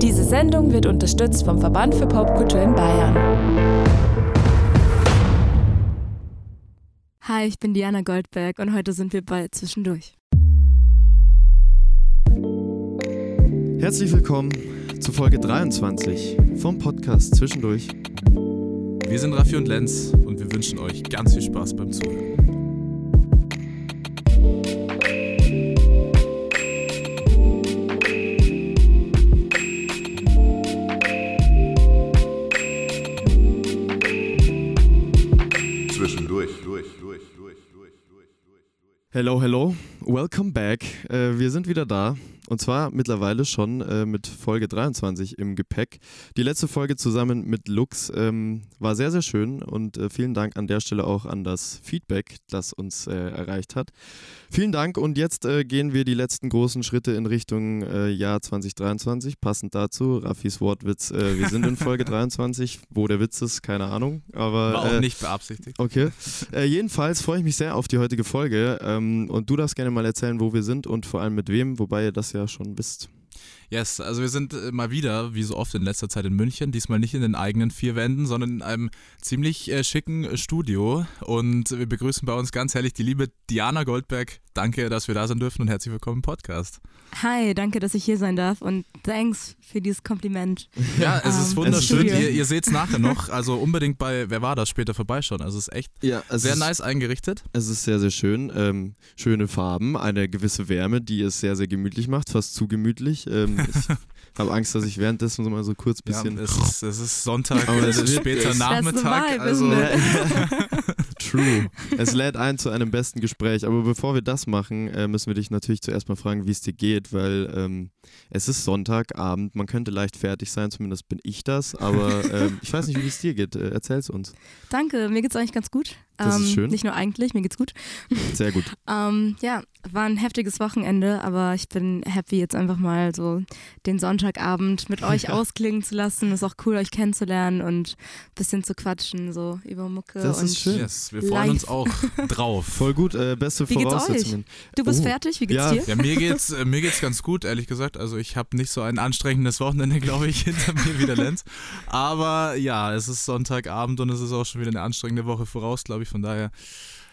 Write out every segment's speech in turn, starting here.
Diese Sendung wird unterstützt vom Verband für Popkultur in Bayern. Hi, ich bin Diana Goldberg und heute sind wir bei Zwischendurch. Herzlich willkommen zu Folge 23 vom Podcast Zwischendurch. Wir sind Raffi und Lenz und wir wünschen euch ganz viel Spaß beim Zuhören. Hello, hello, welcome back. Äh, wir sind wieder da und zwar mittlerweile schon äh, mit Folge 23 im Gepäck. Die letzte Folge zusammen mit Lux ähm, war sehr, sehr schön und äh, vielen Dank an der Stelle auch an das Feedback, das uns äh, erreicht hat. Vielen Dank und jetzt äh, gehen wir die letzten großen Schritte in Richtung äh, Jahr 2023. Passend dazu, Raffis Wortwitz, äh, wir sind in Folge 23. Wo der Witz ist, keine Ahnung. Aber, War auch nicht beabsichtigt. Okay. Jedenfalls freue ich mich sehr auf die heutige Folge. Ähm, und du darfst gerne mal erzählen, wo wir sind und vor allem mit wem, wobei ihr das ja schon wisst. Yes, also wir sind äh, mal wieder, wie so oft in letzter Zeit in München, diesmal nicht in den eigenen vier Wänden, sondern in einem ziemlich äh, schicken äh, Studio. Und wir begrüßen bei uns ganz herrlich die liebe Diana Goldberg. Danke, dass wir da sein dürfen und herzlich willkommen im Podcast. Hi, danke, dass ich hier sein darf und thanks für dieses Kompliment. Ja, es ist Ähm, wunderschön. Ihr ihr seht es nachher noch. Also unbedingt bei Wer war das später vorbeischauen. Also es ist echt Ja, es sehr ist, nice eingerichtet. Es ist sehr, sehr schön. Ähm, schöne Farben, eine gewisse Wärme, die es sehr, sehr gemütlich macht, fast zu gemütlich. Ähm, ich habe Angst, dass ich währenddessen so mal so kurz Ja, bisschen. es, ist, es ist Sonntag, Aber es ist wird- später Nachmittag. Also isn't True. Es lädt ein zu einem besten Gespräch. Aber bevor wir das machen, äh, müssen wir dich natürlich zuerst mal fragen, wie es dir geht, weil ähm, es ist Sonntagabend. Man könnte leicht fertig sein, zumindest bin ich das. Aber ähm, ich weiß nicht, wie es dir geht. Äh, erzähl's uns. Danke, mir geht's eigentlich ganz gut. Das ist ähm, schön. Nicht nur eigentlich, mir geht's gut. Sehr gut. Ähm, ja, war ein heftiges Wochenende, aber ich bin happy, jetzt einfach mal so den Sonntagabend mit euch ausklingen zu lassen. Ist auch cool, euch kennenzulernen und ein bisschen zu quatschen, so über Mucke. Das und ist schön. Yes, wir freuen uns Live. auch drauf. Voll gut. Äh, beste Wie geht's euch? Voraussetzungen. Du bist Oh. fertig, wie geht's Ja. dir? Ja, mir geht's, äh, mir geht's ganz gut, ehrlich gesagt. Also ich habe nicht so ein anstrengendes Wochenende, glaube ich, hinter mir wie der Lenz. Aber ja, es ist Sonntagabend und es ist auch schon wieder eine anstrengende Woche voraus, glaube ich. Von daher,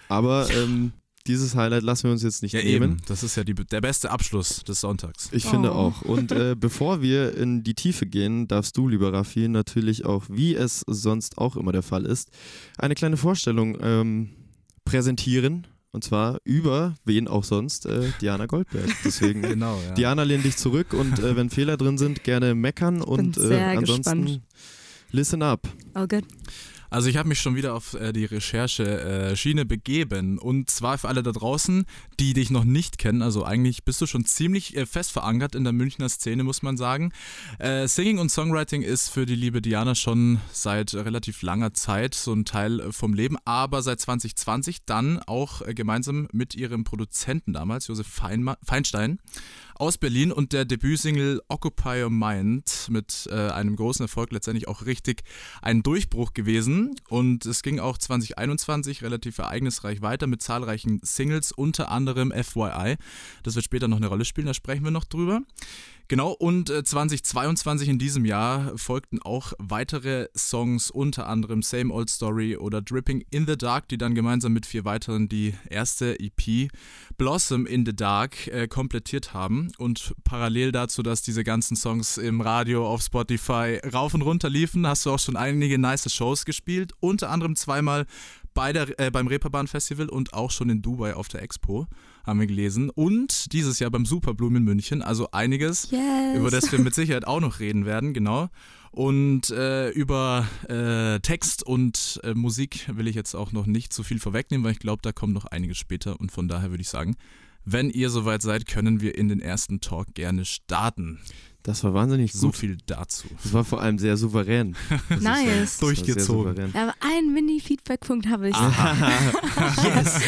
Aber ähm, dieses Highlight lassen wir uns jetzt nicht ja nehmen. eben, das ist ja die, der beste Abschluss des Sonntags. Ich finde Oh. auch. Und äh, bevor wir in die Tiefe gehen, darfst du, lieber Raffi, natürlich auch, wie es sonst auch immer der Fall ist, eine kleine Vorstellung ähm, präsentieren. Und zwar über wen auch sonst, äh, Diana Goldberg. Deswegen, Genau, ja. Diana, lehn dich zurück und äh, wenn Fehler drin sind, gerne meckern und äh, ansonsten gespannt. listen up. Oh gut. Also ich habe mich schon wieder auf äh, die Recherche-Schiene begeben. Und zwar für alle da draußen, die dich noch nicht kennen, also eigentlich bist du schon ziemlich äh, fest verankert in der Münchner Szene, muss man sagen. Äh, Singing und Songwriting ist für die liebe Diana schon seit relativ langer Zeit so ein Teil äh, vom Leben, aber seit 2020 dann auch äh, gemeinsam mit ihrem Produzenten damals, Josef Feinma Feinstein, aus Berlin und der Debütsingle Occupy Your Mind mit äh, einem großen Erfolg letztendlich auch richtig ein Durchbruch gewesen. Und es ging auch 2021 relativ ereignisreich weiter mit zahlreichen Singles, unter anderem FYI. Das wird später noch eine Rolle spielen, da sprechen wir noch drüber. Genau, und äh, 2022 in diesem Jahr folgten auch weitere Songs, unter anderem Same Old Story oder Dripping in the Dark, die dann gemeinsam mit vier weiteren die erste EP Blossom in the Dark äh, komplettiert haben. Und parallel dazu, dass diese ganzen Songs im Radio, auf Spotify rauf und runter liefen, hast du auch schon einige nice Shows gespielt, unter anderem zweimal bei der, äh, beim Reeperbahn Festival und auch schon in Dubai auf der Expo, haben wir gelesen. Und dieses Jahr beim Superblumen in München, also einiges Yes. über das wir mit Sicherheit auch noch reden werden, genau. Und äh, über äh, Text und äh, Musik will ich jetzt auch noch nicht zu viel vorwegnehmen, weil ich glaube, da kommt noch einiges später. Und von daher würde ich sagen, wenn ihr soweit seid, können wir in den ersten Talk gerne starten. Das war wahnsinnig So gut. viel dazu. Das war vor allem sehr souverän. Das Nice. Durchgezogen. Aber einen Mini-Feedback-Punkt habe ich. yes.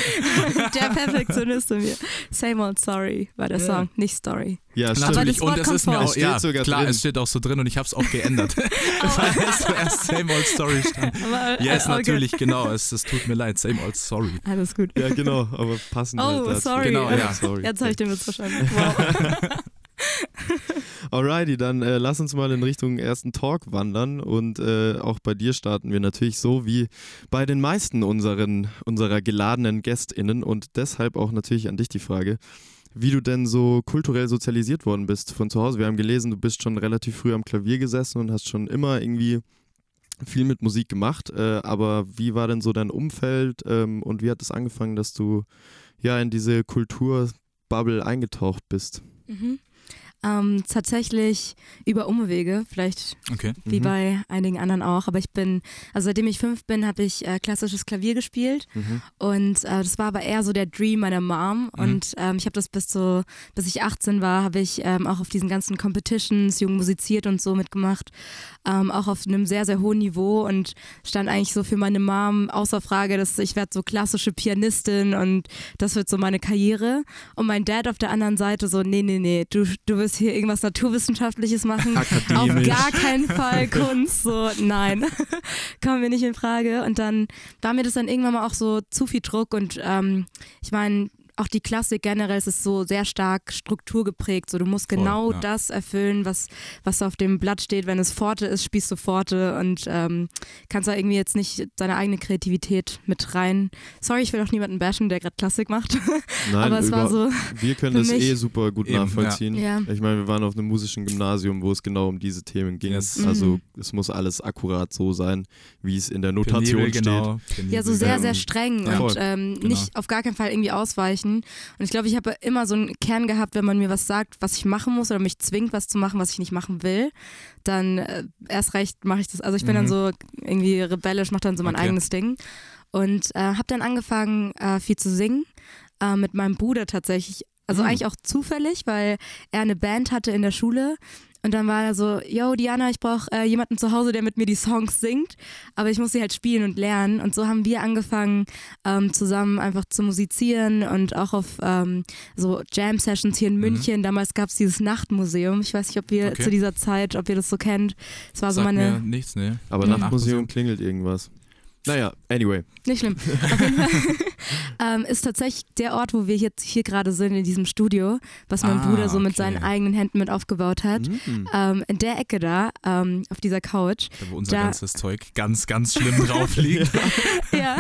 Der Perfektionist in mir. Same old sorry war der Ja. Song, nicht Story. Ja, Aber stimmt. Natürlich, und es kommt ist mir vor. auch, Es steht ja, sogar klar, drin. es steht auch so drin und ich habe es auch geändert. weil es zuerst Same Old Story stand. Aber, äh, Yes, okay. natürlich, genau, es, es tut mir leid, Same Old Story. Alles gut. Ja, genau, aber passend Oh, halt sorry. Genau, ja. sorry. Jetzt habe ich den Witz verstanden. Wow. Alrighty, dann äh, lass uns mal in Richtung ersten Talk wandern und äh, auch bei dir starten wir natürlich so wie bei den meisten unseren, unserer geladenen GästInnen und deshalb auch natürlich an dich die Frage, wie du denn so kulturell sozialisiert worden bist von zu Hause. Wir haben gelesen, du bist schon relativ früh am Klavier gesessen und hast schon immer irgendwie viel mit Musik gemacht, äh, aber wie war denn so dein Umfeld ähm, und wie hat es angefangen, dass du ja in diese Kulturbubble eingetaucht bist? Mhm. Ähm, tatsächlich über Umwege, vielleicht Okay. wie Mhm. bei einigen anderen auch. Aber ich bin, also seitdem ich fünf bin, habe ich äh, klassisches Klavier gespielt Mhm. und äh, das war aber eher so der Dream meiner Mom. Und ähm, ich habe das bis so, bis ich 18 war, habe ich ähm, auch auf diesen ganzen Competitions, jung musiziert und so mitgemacht, ähm, auch auf einem sehr sehr hohen Niveau und stand eigentlich so für meine Mom außer Frage, dass ich werde so klassische Pianistin und das wird so meine Karriere. Und mein Dad auf der anderen Seite so, nee nee nee, du du wirst hier irgendwas naturwissenschaftliches machen. Auf gar keinen Fall Kunst. So, nein, kommen wir nicht in Frage. Und dann war mir das dann irgendwann mal auch so zu viel Druck. Und ähm, ich meine, auch die Klassik generell es ist so sehr stark strukturgeprägt. So, du musst Voll, genau ja. das erfüllen, was, was auf dem Blatt steht. Wenn es Pforte ist, spielst du Pforte und ähm, kannst da irgendwie jetzt nicht deine eigene Kreativität mit rein. Sorry, ich will auch niemanden bashen, der gerade Klassik macht. Nein, Aber es war so, wir können das eh super gut Eben, nachvollziehen. ja. Ich meine, wir waren auf einem musischen Gymnasium, wo es genau um diese Themen ging. Yes. Also Mhm. es muss alles akkurat so sein, wie es in der Notation Penibel, steht. genau. Penibel. Ja, so sehr, sehr streng ja. und ähm, Genau. nicht auf gar keinen Fall irgendwie ausweichen. Und ich glaube, ich habe immer so einen Kern gehabt, wenn man mir was sagt, was ich machen muss oder mich zwingt, was zu machen, was ich nicht machen will, dann äh, erst recht mache ich das. Also ich bin dann Mhm. so irgendwie rebellisch, mache dann so mein Okay. eigenes Ding. Und äh, habe dann angefangen, äh, viel zu singen äh, mit meinem Bruder tatsächlich. Also Mhm. eigentlich auch zufällig, weil er eine Band hatte in der Schule. Und dann war er so, yo Diana, ich brauche äh, jemanden zu Hause, der mit mir die Songs singt, aber ich muss sie halt spielen und lernen. Und so haben wir angefangen, ähm, zusammen einfach zu musizieren und auch auf ähm, so Jam-Sessions hier in Mhm. München. Damals gab es dieses Nachtmuseum. Ich weiß nicht, ob ihr Okay. zu dieser Zeit, ob ihr das so kennt. Es war so Sagt meine, mir nichts, ne? Aber Mhm. nach Museum klingelt irgendwas. Naja, anyway. Nicht schlimm. Auf jeden Fall ähm, ist tatsächlich der Ort, wo wir jetzt hier gerade sind, in diesem Studio, was mein Ah, Bruder so mit okay. seinen eigenen Händen mit aufgebaut hat. Mhm. Ähm, in der Ecke da, ähm, auf dieser Couch. Da, wo unser Da- ganzes Zeug ganz, ganz schlimm drauf liegt. ja,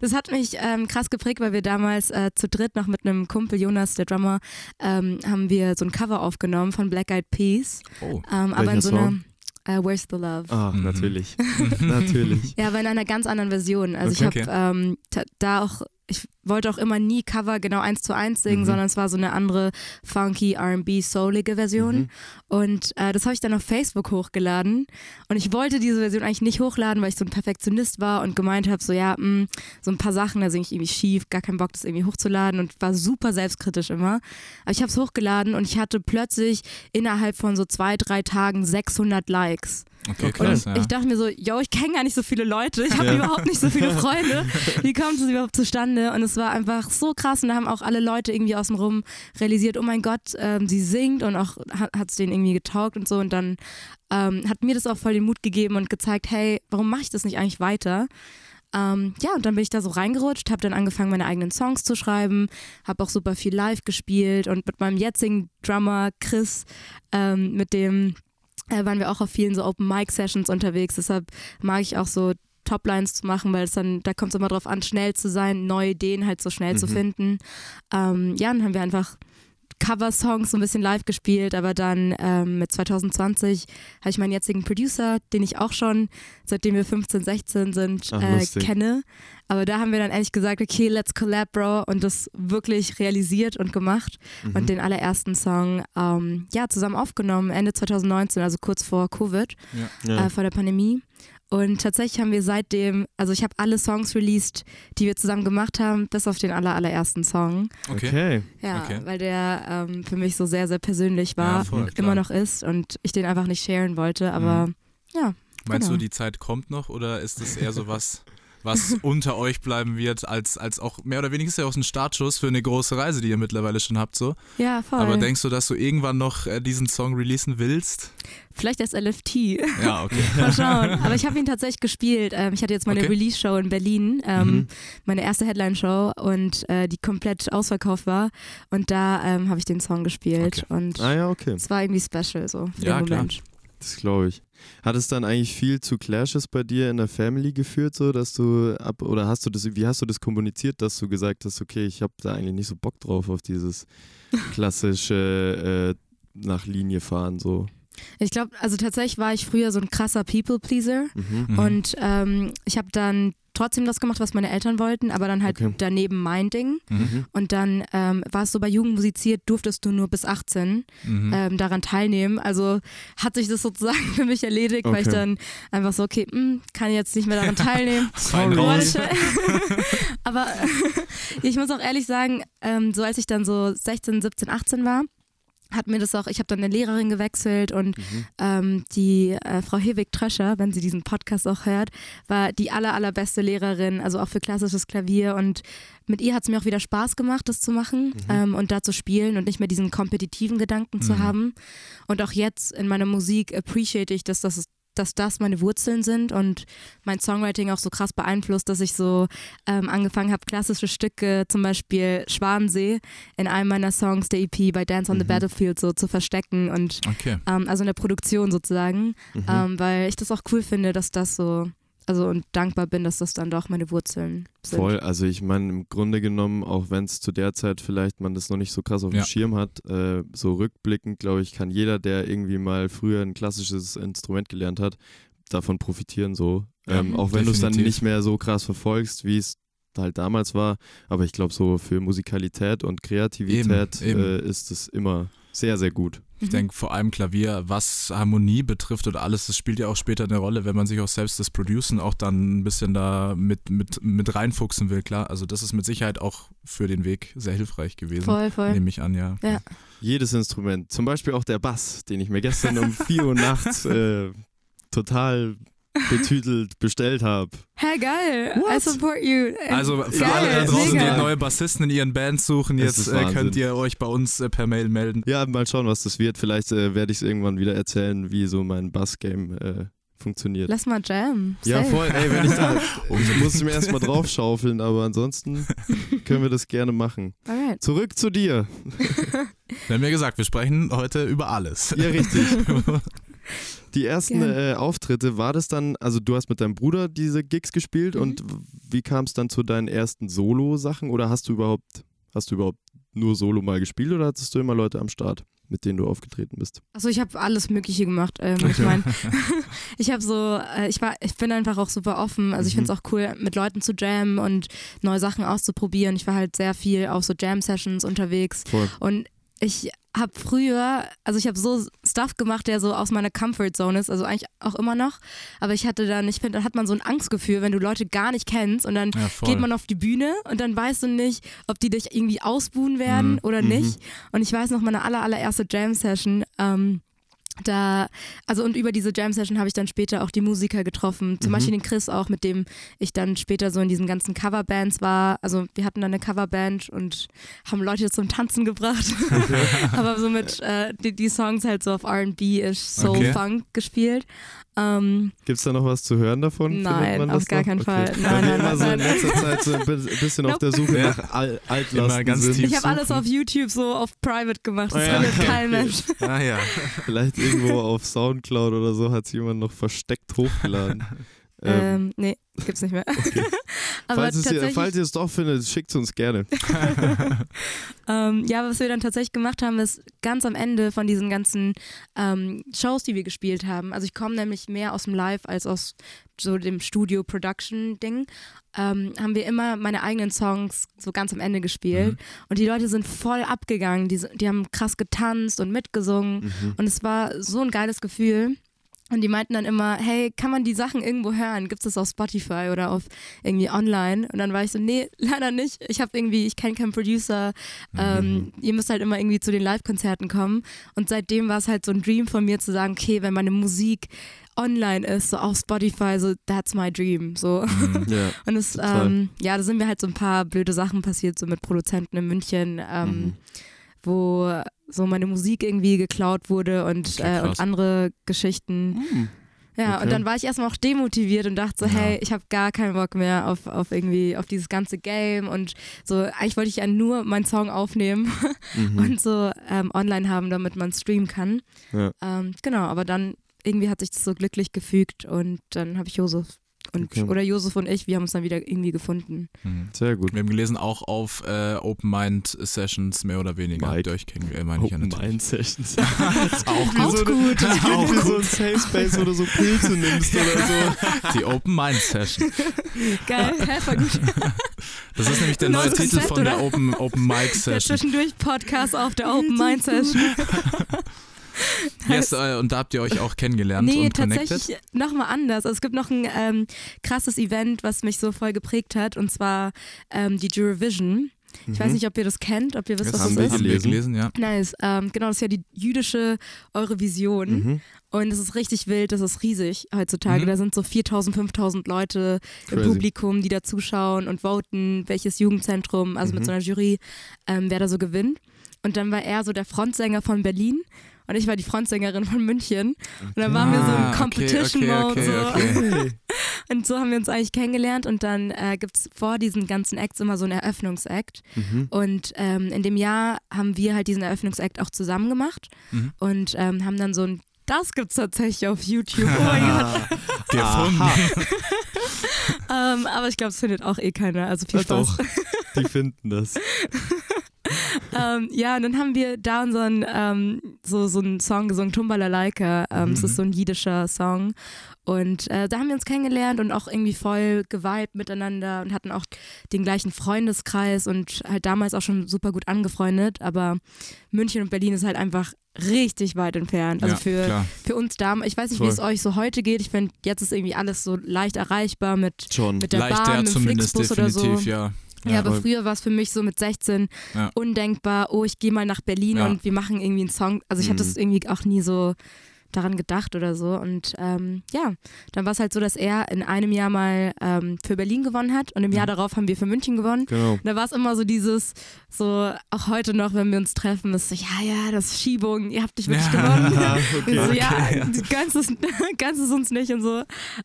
das hat mich ähm, krass geprägt, weil wir damals äh, zu dritt noch mit einem Kumpel, Jonas, der Drummer, ähm, haben wir so ein Cover aufgenommen von Black Eyed Peas. Oh. Ähm, aber in so einer Song? Äh, Where's the Love? Ah, Mhm. natürlich. natürlich. Ja, aber in einer ganz anderen Version. Also Okay. ich habe ähm, ta- da auch, ich wollte auch immer nie Cover genau eins zu eins singen, Mhm. sondern es war so eine andere funky R&B soulige Version. Mhm. Und äh, das habe ich dann auf Facebook hochgeladen. Und ich wollte diese Version eigentlich nicht hochladen, weil ich so ein Perfektionist war und gemeint habe, so ja, mh, so ein paar Sachen, da singe ich irgendwie schief, gar keinen Bock, das irgendwie hochzuladen und war super selbstkritisch immer. Aber ich habe es hochgeladen und ich hatte plötzlich innerhalb von so zwei, drei Tagen 600 Likes. Okay, krass. Ja. Ich dachte mir so, yo, ich kenne gar nicht so viele Leute, ich habe Ja. überhaupt nicht so viele Freunde. Wie kommt es überhaupt zustande? Und es war einfach so krass und da haben auch alle Leute irgendwie außen rum realisiert, oh mein Gott, ähm, sie singt und auch hat es denen irgendwie getaugt und so und dann ähm, hat mir das auch voll den Mut gegeben und gezeigt, hey, warum mache ich das nicht eigentlich weiter? Ähm, ja, und dann bin ich da so reingerutscht, habe dann angefangen, meine eigenen Songs zu schreiben, habe auch super viel live gespielt und mit meinem jetzigen Drummer Chris, ähm, mit dem äh, waren wir auch auf vielen so Open Mic Sessions unterwegs. Deshalb mag ich auch so Toplines zu machen, weil es dann, da kommt es immer drauf an, schnell zu sein, neue Ideen halt so schnell zu Mhm. finden. Ähm, ja, dann haben wir einfach Cover-Songs so ein bisschen live gespielt, aber dann ähm, mit 2020 habe ich meinen jetzigen Producer, den ich auch schon, seitdem wir 15, 16 sind, Ach, äh, kenne. Aber da haben wir dann ehrlich gesagt, okay, let's collab, Bro, und das wirklich realisiert und gemacht Mhm. und den allerersten Song ähm, ja, zusammen aufgenommen, Ende 2019, also kurz vor Covid, ja. äh, vor der Pandemie. Und tatsächlich haben wir seitdem, also ich habe alle Songs released, die wir zusammen gemacht haben, bis auf den aller, allerersten Song. Okay. Ja, Okay. weil der ähm, für mich so sehr, sehr persönlich war, Ja, voll, und klar. immer noch ist und ich den einfach nicht sharen wollte. Aber ja, Meinst genau. du, die Zeit kommt noch oder ist das eher so was, was unter euch bleiben wird, als, als auch mehr oder weniger ist ja auch ein Startschuss für eine große Reise, die ihr mittlerweile schon habt. So. Ja, voll. Aber denkst du, dass du irgendwann noch äh, diesen Song releasen willst? Vielleicht als LFT. Ja, okay. Mal schauen. Aber ich habe ihn tatsächlich gespielt. Ähm, ich hatte jetzt meine Okay. Release-Show in Berlin, ähm, Mhm. meine erste Headline-Show und äh, die komplett ausverkauft war. Und da ähm, habe ich den Song gespielt. Okay. Und Ah ja, okay. es war irgendwie special so für Ja, den klar. Das glaube ich. Hat es dann eigentlich viel zu Clashes bei dir in der Family geführt, so dass du ab oder hast du das, wie hast du das kommuniziert, dass du gesagt hast, okay, ich habe da eigentlich nicht so Bock drauf auf dieses klassische äh, nach Linie fahren so. Ich glaube, also tatsächlich war ich früher so ein krasser People-Pleaser. Mhm. Mhm. Und ähm, ich habe dann trotzdem das gemacht, was meine Eltern wollten, aber dann halt Okay. daneben mein Ding. Mhm. Und dann ähm, war es so, bei Jugend musiziert durftest du nur bis 18 Mhm. ähm, daran teilnehmen. Also hat sich das sozusagen für mich erledigt, weil ich Okay. dann einfach so, okay, hm, kann jetzt nicht mehr daran teilnehmen. Aber ich muss auch ehrlich sagen, ähm, so als ich dann so 16, 17, 18 war, hat mir das auch, ich habe dann eine Lehrerin gewechselt und Mhm. ähm, die äh, Frau Hewig Tröscher, wenn sie diesen Podcast auch hört, war die aller, allerbeste Lehrerin, also auch für klassisches Klavier und mit ihr hat es mir auch wieder Spaß gemacht, das zu machen ähm, und da zu spielen und nicht mehr diesen kompetitiven Gedanken zu Mhm. haben. Und auch jetzt in meiner Musik appreciate ich, dass das dass das meine Wurzeln sind und mein Songwriting auch so krass beeinflusst, dass ich so ähm, angefangen habe, klassische Stücke, zum Beispiel Schwansee, in einem meiner Songs der EP bei Dance on the Mhm. Battlefield so zu verstecken und Okay. ähm, also in der Produktion sozusagen, Mhm. ähm, weil ich das auch cool finde, dass das so, also und dankbar bin, dass das dann doch meine Wurzeln sind. Voll, also ich meine im Grunde genommen, auch wenn es zu der Zeit vielleicht man das noch nicht so krass auf dem Ja. Schirm hat, äh, so rückblickend, glaube ich, kann jeder, der irgendwie mal früher ein klassisches Instrument gelernt hat, davon profitieren so. Ja, ähm, auch wenn du es dann nicht mehr so krass verfolgst, wie es halt damals war. Aber ich glaube, so für Musikalität und Kreativität Eben, eben. Äh, ist es immer sehr, sehr gut. Ich denke vor allem Klavier, was Harmonie betrifft oder alles, das spielt ja auch später eine Rolle, wenn man sich auch selbst das Producen auch dann ein bisschen da mit, mit, mit reinfuchsen will, klar. Also das ist mit Sicherheit auch für den Weg sehr hilfreich gewesen. Voll, voll. Nehme ich an, ja. Ja. Jedes Instrument, zum Beispiel auch der Bass, den ich mir gestern um 4 Uhr nachts äh, total betütelt bestellt habe. Hey, geil. I What? support you. Also für Geil, alle da draußen, mega. die neue Bassisten in ihren Bands suchen, jetzt äh, könnt ihr euch bei uns äh, per Mail melden. Ja, mal schauen, was das wird. Vielleicht äh, werde ich es irgendwann wieder erzählen, wie so mein Bass-Game äh, funktioniert. Lass mal jam. Ja, Safe. voll. Ey, wenn ich da. Ich muss mir erstmal draufschaufeln, aber ansonsten können wir das gerne machen. Alright. Zurück zu dir. Wir haben ja gesagt, wir sprechen heute über alles. Ja, richtig. Die ersten äh, Auftritte, war das dann, also du hast mit deinem Bruder diese Gigs gespielt Mhm. und wie kam es dann zu deinen ersten Solo-Sachen oder hast du überhaupt, hast du überhaupt nur Solo mal gespielt oder hattest du immer Leute am Start, mit denen du aufgetreten bist? Also ich habe alles Mögliche gemacht. Ähm, Ich meine, ich habe so, äh, ich war, ich bin einfach auch super offen. Also ich Mhm. finde es auch cool, mit Leuten zu jammen und neue Sachen auszuprobieren. Ich war halt sehr viel auf so Jam-Sessions unterwegs Voll. und ich habe früher, also ich habe so Stuff gemacht, der so aus meiner Comfort Zone ist, also eigentlich auch immer noch. Aber ich hatte dann, ich finde, da hat man so ein Angstgefühl, wenn du Leute gar nicht kennst und dann Ja, geht man auf die Bühne und dann weißt du nicht, ob die dich irgendwie ausbuhen werden Mhm. oder Mhm. nicht. Und ich weiß noch, meine aller, allererste Jam-Session, ähm, da, also und über diese Jam-Session habe ich dann später auch die Musiker getroffen, zum Mhm. Beispiel den Chris auch, mit dem ich dann später so in diesen ganzen Coverbands war. Also wir hatten dann eine Coverband und haben Leute zum Tanzen gebracht. Aber so mit äh, die, die Songs halt so auf R&B-ish, Soul, Okay. Funk gespielt. Ähm, Gibt es da noch was zu hören davon? Nein, man auf das gar noch? keinen Fall. Okay. Nein, wir nein, immer so in nein. letzter Zeit so ein bi- bisschen auf der Suche nach Al Immer Altlasten ganz sind. tief. ich habe alles auf YouTube so auf Private gemacht. Das Ah, ja. findet kein Okay. Mensch. Ah ja. Vielleicht irgendwo auf Soundcloud oder so hat es jemand noch versteckt hochgeladen. ähm, Ähm, nee, gibt's nicht mehr. Aber falls, ihr, falls ihr es doch findet, schickt es uns gerne. ähm, ja, was wir dann tatsächlich gemacht haben, ist ganz am Ende von diesen ganzen ähm, Shows, die wir gespielt haben. Also ich komme nämlich mehr aus dem Live als aus so dem Studio-Production-Ding. Ähm, haben wir immer meine eigenen Songs so ganz am Ende gespielt. Mhm. Und die Leute sind voll abgegangen. Die, die haben krass getanzt und mitgesungen. Mhm. Und es war so ein geiles Gefühl. Und die meinten dann immer, hey, kann man die Sachen irgendwo hören? Gibt es das auf Spotify oder auf irgendwie online? Und dann war ich so, nee, leider nicht. Ich habe irgendwie, ich kenne keinen Producer. Ähm, Mhm. ihr müsst halt immer irgendwie zu den Live-Konzerten kommen. Und seitdem war es halt so ein Dream von mir zu sagen, okay, wenn meine Musik online ist, so auf Spotify, so that's my dream. So. Mhm. Ja. Und es, ähm, ja, da sind mir halt so ein paar blöde Sachen passiert, so mit Produzenten in München, ähm, Mhm. Wo so meine Musik irgendwie geklaut wurde und, Okay, äh, und andere Geschichten. Hm. Ja, Okay. und dann war ich erstmal auch demotiviert und dachte so, Ja. hey, ich habe gar keinen Bock mehr auf, auf irgendwie, auf dieses ganze Game und so, eigentlich wollte ich ja nur meinen Song aufnehmen Mhm. und so ähm, online haben, damit man streamen kann. Ja. Ähm, genau, aber dann irgendwie hat sich das so glücklich gefügt und dann habe ich Josef und Okay. oder Josef und ich, wir haben uns dann wieder irgendwie gefunden. Mhm. Sehr gut. Wir haben gelesen, auch auf äh, Open Mind Sessions mehr oder weniger. Mike. Ihr euch kennengelernt? Meine ich ja Open. Mind Sessions. Auch Auch so gut. Eine, Auch wie so ein Safe Space, wo du so Pilze nimmst oder so. Die Open Mind Session. Geil, voll gut. Das ist nämlich der neue Titel Konzept, von der oder? Open, Open Mic Ja, Session. zwischendurch Podcast auf der Open Mind Session. Yes, äh, und da habt ihr euch auch kennengelernt Nee, und connected. tatsächlich nochmal anders. Also es gibt noch ein ähm, krasses Event, was mich so voll geprägt hat, und zwar ähm, die Eurovision. Ich weiß nicht, ob ihr das kennt, ob ihr wisst, Das was haben das wir ist. haben wir gelesen. gelesen, ja. Nice. Ähm, genau, das ist ja die jüdische Eurovision. Mhm. Und es ist richtig wild, das ist riesig heutzutage. Mhm. Da sind so 4000, 5000 Leute im Crazy. Publikum, die da zuschauen und voten, welches Jugendzentrum, also mit Mhm. so einer Jury, ähm, wer da so gewinnt. Und dann war er so der Frontsänger von Berlin und ich war die Frontsängerin von München. Und dann waren wir so Ah, im okay, Competition-Mode. okay, so. okay, Hey. Und so haben wir uns eigentlich kennengelernt. Und dann äh, gibt es vor diesen ganzen Acts immer so einen Eröffnungsakt. Mhm. Und ähm, in dem Jahr haben wir halt diesen Eröffnungsakt auch zusammen gemacht Mhm. und ähm, haben dann so ein das gibt's tatsächlich auf YouTube. Oh mein Gott. Gefunden. ähm, aber ich glaube, es findet auch eh keiner. Also viel Spaß. doch. Die finden das. ähm, ja, und dann haben wir da unseren ähm, so, so einen Song gesungen, Tumbalalaika. Ähm, Das Mhm. ist so ein jiddischer Song. Und äh, da haben wir uns kennengelernt und auch irgendwie voll geweibt miteinander und hatten auch den gleichen Freundeskreis und halt damals auch schon super gut angefreundet. Aber München und Berlin ist halt einfach richtig weit entfernt. Also ja, für, klar. für uns damals, ich weiß nicht, Voll. wie es euch so heute geht. Ich finde, jetzt ist irgendwie alles so leicht erreichbar mit, Schon. mit der Leichter Bahn, mit dem zumindest, Flixbus oder so. definitiv, ja. Ja, aber früher war es für mich so mit 16 Ja. undenkbar, oh, ich gehe mal nach Berlin Ja. und wir machen irgendwie einen Song. Also ich hatte Mhm. es irgendwie auch nie so daran gedacht oder so. Und ähm, ja, dann war es halt so, dass er in einem Jahr mal ähm, für Berlin gewonnen hat und im Jahr darauf haben wir für München gewonnen. Genau. Und da war es immer so dieses, so auch heute noch, wenn wir uns treffen, ist so, ja, ja, das ist Schiebung, ihr habt dich wirklich Ja. gewonnen. Wir so, okay. ja, ganz ist, ganz ist uns nicht und so.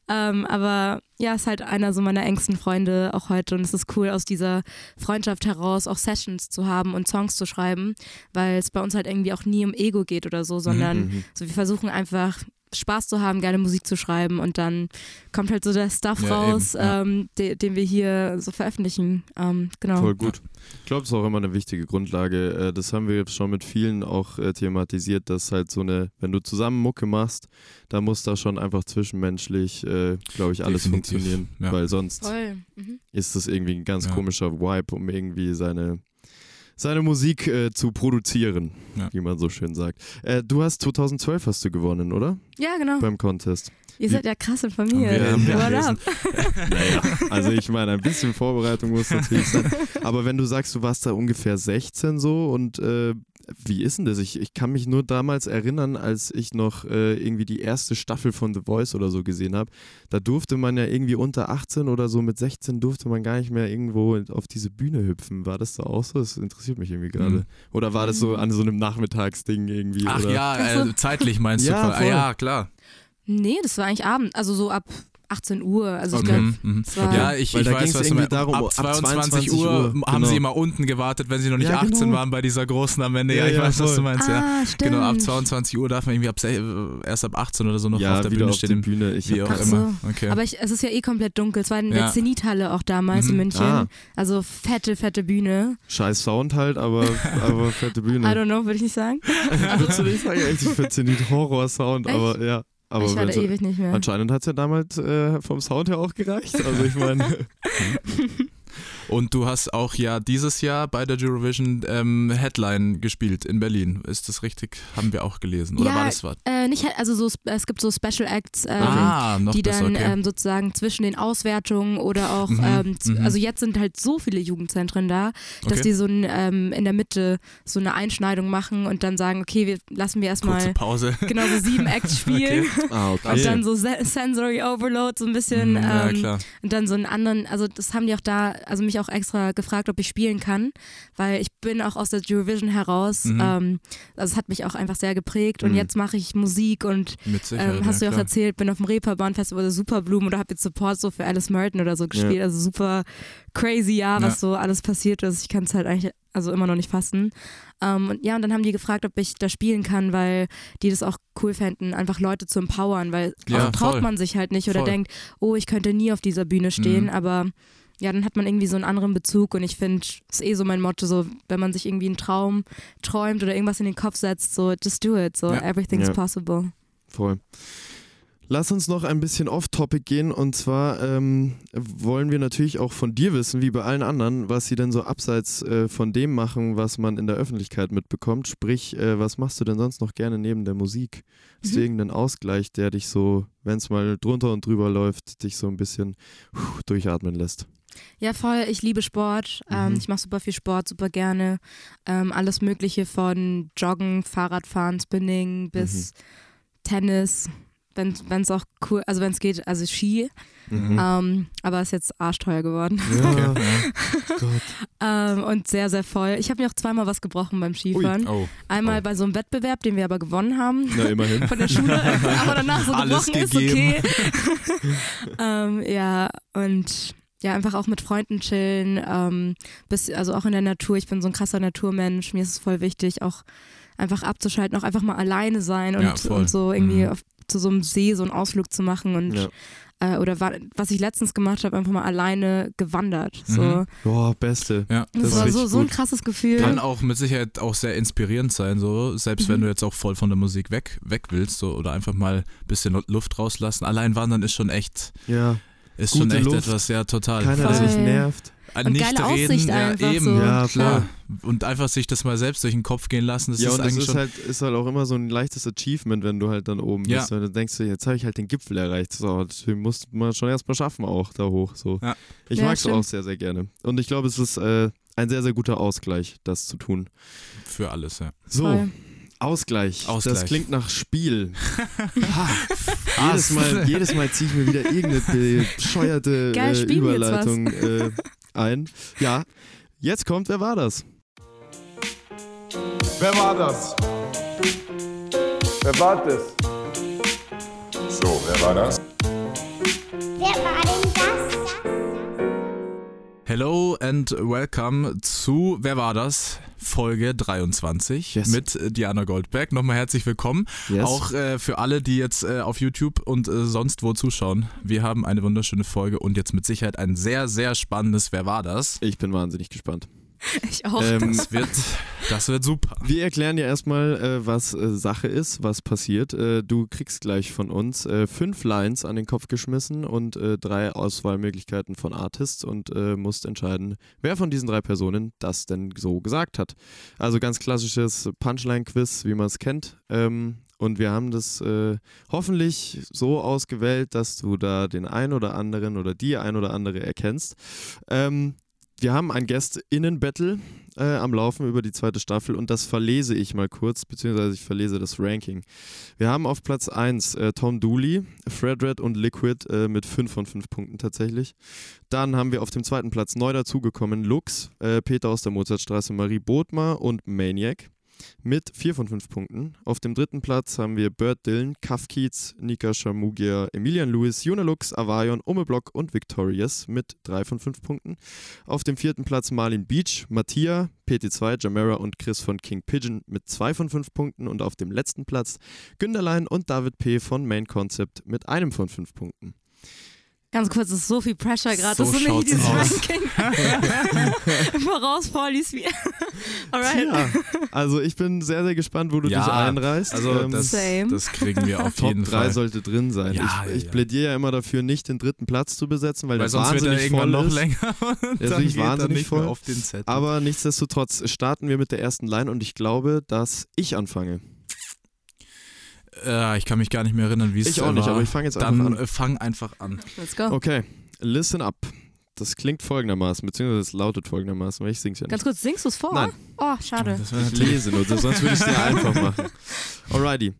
Ähm, aber ja, ist halt einer so meiner engsten Freunde auch heute und es ist cool, aus dieser Freundschaft heraus auch Sessions zu haben und Songs zu schreiben, weil es bei uns halt irgendwie auch nie um Ego geht oder so, sondern Mhm. so, wir versuchen einfach Spaß zu haben, geile Musik zu schreiben und dann kommt halt so der Stuff Ja, raus, eben, ja. ähm, de, den wir hier so veröffentlichen. Ähm, genau. Voll gut. Ich glaube, es ist auch immer eine wichtige Grundlage. Äh, Das haben wir schon mit vielen auch äh, thematisiert, dass halt so eine, wenn du zusammen Mucke machst, da muss da schon einfach zwischenmenschlich, äh, glaube ich, alles Definitiv, funktionieren. ja. Weil sonst. Mhm. ist das irgendwie ein ganz Ja. komischer Vibe, um irgendwie seine, seine Musik äh, zu produzieren, Ja. wie man so schön sagt. Äh, du hast 2012 hast du gewonnen, oder? Ja, genau. Beim Contest. Ihr seid ja krass informiert. Haben wir- haben wir up? Naja, also ich meine, ein bisschen Vorbereitung muss natürlich sein. Aber wenn du sagst, du warst da ungefähr 16 so und äh, wie ist denn das? Ich, ich kann mich nur damals erinnern, als ich noch äh, irgendwie die erste Staffel von The Voice oder so gesehen habe. Da durfte man ja irgendwie unter 18 oder so mit 16 durfte man gar nicht mehr irgendwo auf diese Bühne hüpfen. War das da auch so? Das interessiert mich irgendwie gerade. Mhm. Oder war das so an so einem Nachmittagsding irgendwie? Ach oder? ja, äh, zeitlich meinst Ja, du? voll. Ah, voll. ja, klar. Nee, das war eigentlich Abend, also so ab 18 Uhr. Also ich Okay. glaube, Mhm, mhm. Ja, ich, ich da weiß, was du irgendwie meinst. darum, ab ab 22 22 Uhr Uhr, haben genau. sie immer unten gewartet, wenn sie noch nicht Ja, 18 genau. waren bei dieser großen am Ende. Ja, Ja, ich ja, weiß, was du voll. meinst, ja. Ah. Genau, ab 22 Uhr darf man irgendwie ab erst ab 18 oder so noch ja, auf der Bühne auf stehen. der Bühne. Ich Wie auch Ach immer. so. Okay. Aber ich, es ist ja eh komplett dunkel. Es war in der Ja. Zenithalle auch damals in Mhm. München. Ah. Also fette, fette Bühne. Scheiß Sound halt, aber, aber fette Bühne. I don't know, würde ich nicht sagen. Würdest du nicht sagen, ich finde Zenit Horror-Sound, Echt? aber ja. Aber ich wenn's- ewig nicht mehr. anscheinend hat es ja damals äh, vom Sound her auch gereicht. Also ich meine, Und du hast auch ja dieses Jahr bei der Eurovision ähm, Headline gespielt in Berlin. Ist das richtig? Haben wir auch gelesen. Oder Ja, war das was? Äh, nicht, also so, es gibt so Special Acts, ähm, ah, noch die besser, dann okay. ähm, sozusagen zwischen den Auswertungen oder auch, Mhm, ähm, mhm. also jetzt sind halt so viele Jugendzentren da, dass Okay. die so ein, ähm, in der Mitte so eine Einschneidung machen und dann sagen, okay, wir lassen wir erstmal Pause. genau so sieben Acts spielen Ah, okay. und dann so Se Sensory Overload so ein bisschen Mhm, ja, ähm, klar. und dann so einen anderen, also das haben die auch da, also mich auch extra gefragt, ob ich spielen kann, weil ich bin auch aus der Eurovision heraus, Mhm. ähm, also es hat mich auch einfach sehr geprägt und Mhm. jetzt mache ich Musik und ähm, hast du ja, ja auch erzählt, bin auf dem Reeperbahn Festival oder Superblumen oder habe jetzt Support so für Alice Merton oder so gespielt. Also super crazy Jahr, was so alles passiert ist. Ich kann es halt eigentlich also immer noch nicht fassen. Ähm, und ja, und dann haben die gefragt, ob ich da spielen kann, weil die das auch cool fänden, einfach Leute zu empowern, weil Ja, traut voll. man sich halt nicht oder Voll. denkt, oh, ich könnte nie auf dieser Bühne stehen, Mhm. aber ja, dann hat man irgendwie so einen anderen Bezug und ich finde, das ist eh so mein Motto, so, wenn man sich irgendwie einen Traum träumt oder irgendwas in den Kopf setzt, so, just do it, so, Ja. everything's Ja. possible. Voll. Lass uns noch ein bisschen off-topic gehen und zwar ähm, wollen wir natürlich auch von dir wissen, wie bei allen anderen, was sie denn so abseits äh, von dem machen, was man in der Öffentlichkeit mitbekommt. Sprich, äh, was machst du denn sonst noch gerne neben der Musik? Ist Mhm. irgendein Ausgleich, der dich so, wenn es mal drunter und drüber läuft, dich so ein bisschen puh, durchatmen lässt? Ja, voll. Ich liebe Sport. Ähm, Mhm. ich mache super viel Sport, super gerne. Ähm, alles Mögliche von Joggen, Fahrradfahren, Spinning bis Tennis. Wenn es auch cool, also wenn es geht, also Ski. Mhm. Ähm, aber ist jetzt arschteuer geworden. Ja, ja. Ähm, und sehr, sehr voll. Ich habe mir auch zweimal was gebrochen beim Skifahren. Oh. Einmal Oh. bei so einem Wettbewerb, den wir aber gewonnen haben. Na, immerhin. Von der Schule, aber danach so Alles gebrochen ist gegeben. okay. ähm, ja, und ja, einfach auch mit Freunden chillen, ähm, bis, also auch in der Natur. Ich bin so ein krasser Naturmensch. Mir ist es voll wichtig, auch einfach abzuschalten, auch einfach mal alleine sein und, Ja, und so irgendwie Mhm. auf, zu so einem See so einen Ausflug zu machen und Ja. äh, oder wa was ich letztens gemacht habe, einfach mal alleine gewandert. So. Mhm. Boah, beste. Ja. Das, Das ist war so, so ein krasses Gefühl. Kann auch mit Sicherheit auch sehr inspirierend sein, so selbst wenn Mhm. du jetzt auch voll von der Musik weg, weg willst so, oder einfach mal ein bisschen Luft rauslassen. Allein wandern ist schon echt, Ja, ist schon echt Luft. etwas sehr total. keiner, der sich nervt. Äh, Und nicht geile reden, Aussicht ja, einfach eben. so. Ja, Klar. Und einfach sich das mal selbst durch den Kopf gehen lassen, das ja, ist und das eigentlich ist schon. halt, ist halt auch immer so ein leichtes Achievement, wenn du halt dann oben Ja. bist. Und dann denkst du, jetzt habe ich halt den Gipfel erreicht. So, das muss man schon erstmal schaffen, auch da hoch. So. Ja. Ich Ja, mag es auch sehr, sehr gerne. Und ich glaube, es ist äh, ein sehr, sehr guter Ausgleich, das zu tun. für alles, ja. So, Voll. Ausgleich. Ausgleich. Das klingt nach Spiel. ha. Jedes Mal, jedes Mal ziehe ich mir wieder irgendeine bescheuerte Geil, äh. Überleitung äh, ein. Ja, jetzt kommt, wer war das? Wer war das? Wer war das? So, wer war das? Wer war das? Hello and welcome zu Wer war das? Folge 23 Yes. mit Diana Goldberg. Nochmal herzlich willkommen. Yes. Auch äh, für alle, die jetzt äh, auf YouTube und äh, sonst wo zuschauen. Wir haben eine wunderschöne Folge und jetzt mit Sicherheit ein sehr, sehr spannendes Wer war das? Ich bin wahnsinnig gespannt. Ich auch. Ähm, Das wird, das wird super. Wir erklären dir erstmal, äh, was äh, Sache ist, was passiert. Äh, du kriegst gleich von uns äh, fünf Lines an den Kopf geschmissen und äh, drei Auswahlmöglichkeiten von Artists und äh, musst entscheiden, wer von diesen drei Personen das denn so gesagt hat. Also ganz klassisches Punchline-Quiz, wie man es kennt. Ähm, und wir haben das äh, hoffentlich so ausgewählt, dass du da den ein oder anderen oder die ein oder andere erkennst. Wir haben ein Gästinnen-Battle äh, am Laufen über die zweite Staffel und das verlese ich mal kurz, beziehungsweise ich verlese das Ranking. Wir haben auf Platz 1 äh, Tom Dooley, Fred Red und Liquid äh, mit 5 von 5 Punkten tatsächlich. Dann haben wir auf dem zweiten Platz neu dazugekommen Lux, äh, Peter aus der Mozartstraße, Marie Bodmer und Maniac mit 4 von 5 Punkten. Auf dem dritten Platz haben wir Bert Dillon, Kafkiez, Nika Shamugia, Emilian Lewis, Junalux, Avayon, Omeblock und Victorious mit 3 von 5 Punkten. Auf dem vierten Platz Marlin Beach, Mattia, PT2, Jamera und Chris von King Pigeon mit 2 von 5 Punkten. Und auf dem letzten Platz Günderlein und David P. von Main Concept mit einem von 5 Punkten. Ganz kurz, es ist so viel Pressure gerade. So das ist so schaut's nicht dieses aus. Ranking. Voraus vorliest wie. Alright. Ja, also ich bin sehr, sehr gespannt, wo du Ja, dich einreißt. Also Ähm, das, Same. das kriegen wir auf Top jeden 3 Fall. sollte drin sein. Ja, ich ja, ich ja. plädiere ja immer dafür, nicht den dritten Platz zu besetzen, weil, Weil der sonst wird er wahnsinnig irgendwann voll noch ist. länger und ist geht er wahnsinnig nicht mehr voll. auf den Zettel. Aber nichtsdestotrotz starten wir mit der ersten Line und ich glaube, dass ich anfange. Äh, ich kann mich gar nicht mehr erinnern, wie es Ich auch nicht, war. aber ich fange jetzt einfach Dann an. äh, fang einfach an. Let's go. Okay, listen up. Das klingt folgendermaßen, beziehungsweise es lautet folgendermaßen, weil ich sing's ja nicht. Ganz kurz, singst du es vor? Nein. Oh, schade. Das wäre Ich lese nur, sonst würde ich es dir einfach machen. Alrighty.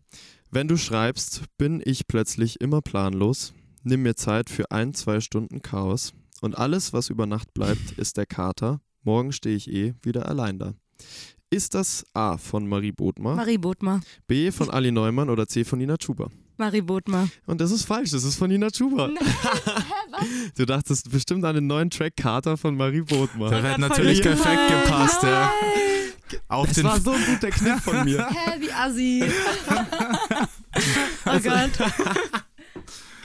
Wenn du schreibst, bin ich plötzlich immer planlos. Nimm mir Zeit für ein, zwei Stunden Chaos. Und alles, was über Nacht bleibt, ist der Kater. Morgen stehe ich eh wieder allein da. Ist das A von Marie Bodmer, Marie Bodmer. B von Ali Neumann oder C von Nina Chuba? Marie Bodmer. Und das ist falsch, das ist von Nina Chuba. Du dachtest bestimmt an den neuen Track Kater von Marie Bodmer. Der hätte voll natürlich perfekt gepasst, ja. Auf Das den war so ein guter Kniff von mir. Hä, wie assi. oh Gott.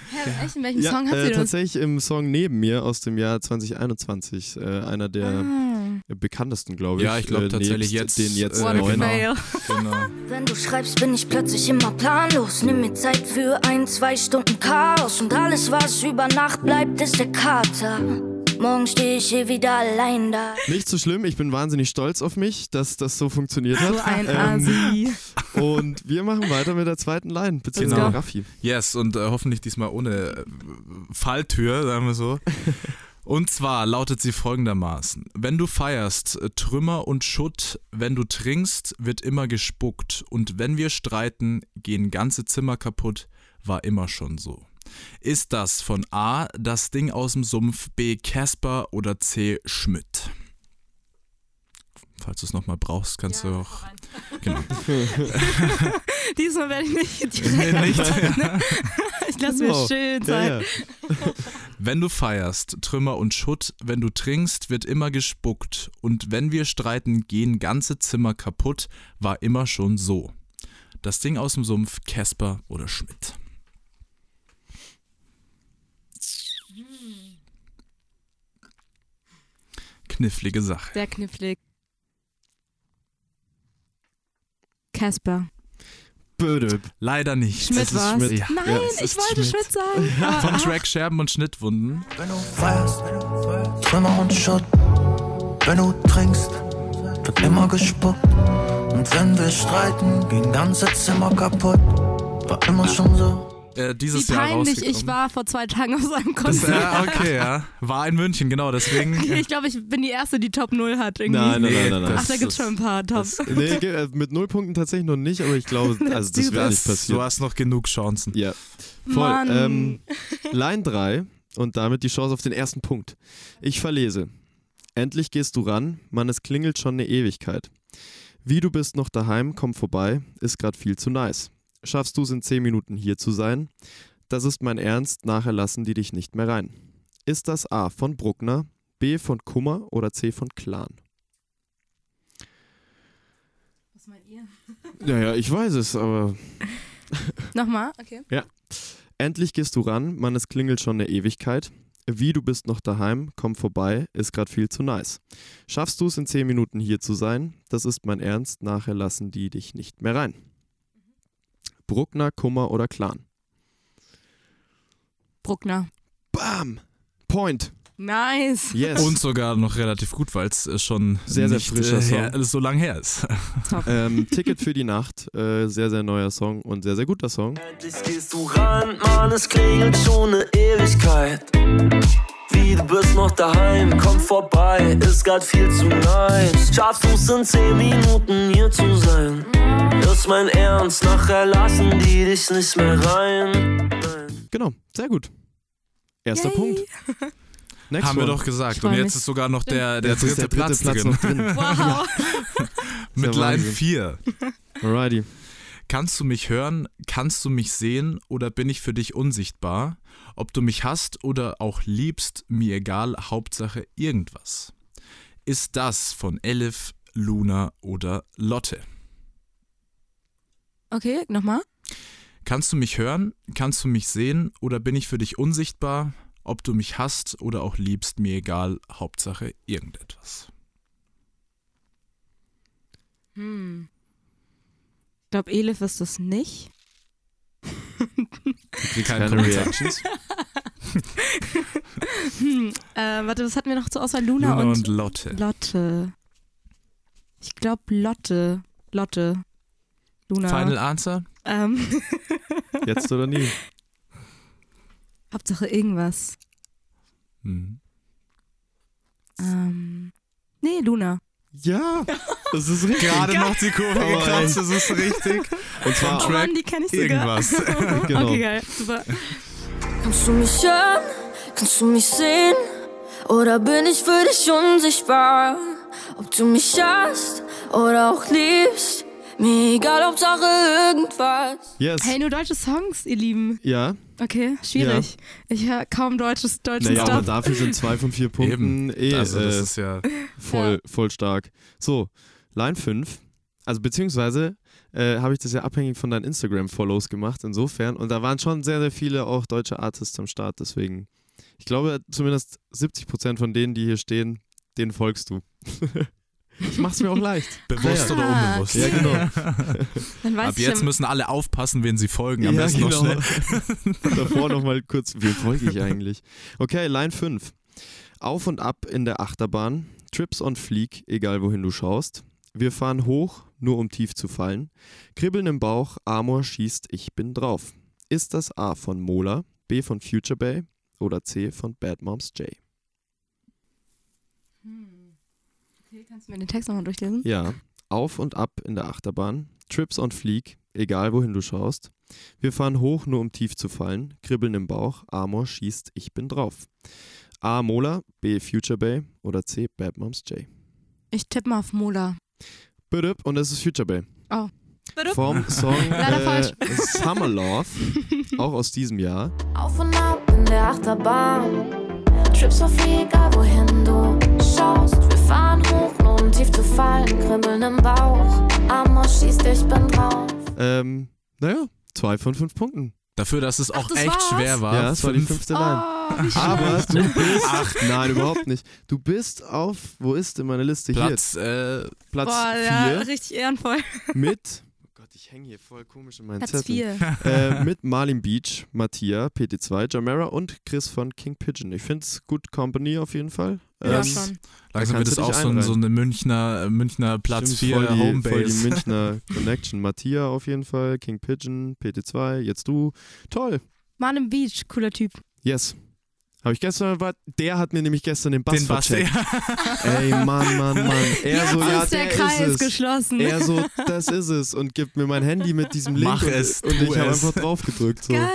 Hä, echt? In welchem Song hat äh, sie das? tatsächlich im Song neben mir aus dem Jahr 2021, äh, einer der Ah. Bekanntesten, glaube ich. Ja, ich glaub äh, tatsächlich jetzt, Den jetzt äh, genau. genau. Wenn du schreibst, bin ich plötzlich immer planlos. Nimm mir Zeit für ein, zwei Stunden Chaos. Und alles, was über Nacht bleibt, ist der Kater. Morgen stehe ich hier wieder allein da. Nicht so schlimm, ich bin wahnsinnig stolz auf mich, dass das so funktioniert hat. So ein Ähm, und wir machen weiter mit der zweiten Line, beziehungsweise Genau. Raffi. Yes, und äh, hoffentlich diesmal ohne äh, Falltür, sagen wir so. Und zwar lautet sie folgendermaßen: Wenn du feierst, äh, Trümmer und Schutt, wenn du trinkst, wird immer gespuckt. Und wenn wir streiten, gehen ganze Zimmer kaputt, war immer schon so. Ist das von A, das Ding aus dem Sumpf, B, Casper oder C, Schmidt? Falls du es nochmal brauchst, kannst du auch. Genau. Diesmal werde ich nicht. Nee, nicht. Ich lasse mir Wow. schön Ja, Zeit. ja. Wenn du feierst, Trümmer und Schutt, wenn du trinkst, wird immer gespuckt. Und wenn wir streiten, gehen ganze Zimmer kaputt, war immer schon so. Das Ding aus dem Sumpf, Casper oder Schmidt. Knifflige Sache. Sehr knifflig. Casper. Böde. Leider nicht. Schmidt war's. Schmidt. Ja. Nein, Ja, es ich wollte Schmidt. Schmidt sagen. Vom Aber- Track Scherben und Schnittwunden. Wenn du feierst, Trümmer und Schutt. Wenn du trinkst, wird immer gespuckt. Und wenn wir streiten, gehen ganze Zimmer kaputt. War immer schon so. Äh, dieses Wie Jahr peinlich rausgekommen. ich war vor zwei Tagen auf seinem Das, Konzert. ja, okay, ja. War in München, genau, deswegen. Ich glaube, ich bin die Erste, die Top 0 hat irgendwie. Nein, nein, nein, nein. nein. Ach, da gibt's schon ein paar Top. Nee, äh, mit null Punkten tatsächlich noch nicht, aber ich glaube, also das Das, nicht passieren. du hast noch genug Chancen. Ja, voll. Mann. Ähm, Line 3 und damit die Chance auf den ersten Punkt. Ich verlese. Endlich gehst du ran, Mann, es klingelt schon eine Ewigkeit. Wie du bist noch daheim, komm vorbei, ist grad viel zu nice. Schaffst du es in 10 Minuten hier zu sein? Das ist mein Ernst, nachher lassen die dich nicht mehr rein. Ist das A von Bruckner, B von Kummer oder C von Clan? Was meint ihr? Ja, ja, ich weiß es, aber Nochmal, okay. Endlich gehst du ran, Mann, es klingelt schon eine Ewigkeit. Wie du bist noch daheim, komm vorbei, ist grad viel zu nice. Schaffst du es in 10 Minuten hier zu sein? Das ist mein Ernst, nachher lassen die dich nicht mehr rein. Bruckner, Kummer oder Clan? Bruckner. Bam! Point! Nice. Yes! Und sogar noch relativ gut, weil es äh, schon Sehr, sehr frischer äh, her, so lang her ist. ähm, Ticket für die Nacht, äh, sehr, sehr neuer Song und sehr, sehr guter Song. Endlich gehst du ran, Mann, es klingelt schon eine Ewigkeit. Wie du bist noch daheim, komm vorbei, ist grad viel zu nice. Schaffst du's in 10 Minuten hier zu sein? Ist mein Ernst, nachher lassen die dich nicht mehr rein. Genau, sehr gut. Erster Yay. Punkt. Next Haben wir one. doch gesagt. Und jetzt mich. ist sogar noch der, der dritte, der dritte Platz, Platz drin. noch drin. Wow. Mit Line Wahnsinn. 4. Alrighty. Kannst du mich hören? Kannst du mich sehen? Oder bin ich für dich unsichtbar? Ob du mich hast oder auch liebst, mir egal, Hauptsache irgendwas. Ist das von Elif, Luna oder Lotte? Okay, nochmal. Kannst du mich hören? Kannst du mich sehen? Oder bin ich für dich unsichtbar? ob du mich hasst oder auch liebst, mir egal, Hauptsache irgendetwas. Hm. Ich glaube, Elif ist das nicht. Wie keine. Reactions. hm. äh, warte, was hatten wir noch zur Auswahl? Luna, Luna und, und Lotte. Lotte. Ich glaube Lotte. Lotte. Luna. Final Answer? Ähm, Jetzt oder nie. Hauptsache irgendwas. Hm. Ähm, nee, Luna. Ja, das ist richtig. Gerade noch die Kurve Aber gekratzt, das ist richtig. Und zwar Oh Mann, die kenne ich sogar. Irgendwas. Genau. Okay, geil. Super. Kannst du mich hören? Kannst du mich sehen? Oder bin ich für dich unsichtbar? Ob du mich hast oder auch liebst, mir egal, Hauptsache irgendwas. Yes. Hey, nur deutsche Songs, ihr Lieben. Ja, Okay, schwierig. Ich höre kaum deutsches, deutschen naja, aber Stuff. dafür sind zwei von vier Punkten eh Also das äh, ist ja voll, voll stark. So, Line 5. Also beziehungsweise äh, habe ich das ja abhängig von deinen Instagram-Follows gemacht, insofern. Und da waren schon sehr, sehr viele auch deutsche Artists am Start, deswegen. Ich glaube, zumindest 70% von denen, die hier stehen, denen folgst du. ich mach's mir auch leicht. bewusst Ja, oder Ah, unbewusst. Ja, genau. Dann weiß Ab ich jetzt müssen alle aufpassen, wen sie folgen. Am Ja, besten noch genau. schnell. Davor nochmal kurz, wem folge ich eigentlich? Okay, Line 5. Auf und ab in der Achterbahn, Trips on Fleek, egal wohin du schaust. Wir fahren hoch, nur um tief zu fallen. Kribbeln im Bauch, Amor schießt, ich bin drauf. Ist das A von Mola, B von Future Bay oder C von Bad Moms J? Hm. Okay, kannst du mir den Text nochmal durchlesen? Ja, auf und ab in der Achterbahn, Trips on Fleek, egal wohin du schaust. Wir fahren hoch, nur um tief zu fallen. Kribbeln im Bauch, Amor schießt, ich bin drauf. A. Mola, B. Future Bay oder C. Bad Moms J. Ich tippe mal auf Mola. Bitte, und es ist Future Bay. Bitte? Vom Song äh. Summer Love, auch aus diesem Jahr. Auf und ab in der Achterbahn. Trips auf egal wohin du schaust. Um tief zu fallen. Kribbeln im Bauch. Amor schießt, ich bin drauf. Ähm, naja, zwei von fünf Punkten. Dafür, dass es auch das echt war's? schwer war. ja, es war die Fünf- fünfte Line. Oh, Aber du bist. Ach, nein, überhaupt nicht. Du bist auf, wo ist in meiner Liste? Platz, äh, Hier, Platz Boah, ja, 4 richtig ehrenvoll. mit. Ich hänge hier voll komisch in meinen Platz Zetteln. 4. äh, mit Marlin Beach, Mattia, PT2, Jamera und Chris von King Pigeon. Ich finde es Good Company auf jeden Fall. Ja, Ähm, schon. langsam wird es auch so, ein, so eine Münchner, Münchner Platz Stimmt, 4 voll die, voll die Homebase. Münchner Connection. Mattia auf jeden Fall, King Pigeon, PT2, jetzt du. Toll. Marlon Beach, cooler Typ. Yes. Habe ich gestern, war, der hat mir nämlich gestern den Bass Den Bass, vercheckt. ja. Ey, Mann, Mann, Mann. Er Jetzt so, ja, ist der der Kreis ist es. geschlossen. Er so, das ist es. Und gibt mir mein Handy mit diesem Link Mach und, es, und ich habe einfach drauf gedrückt. So. Geil.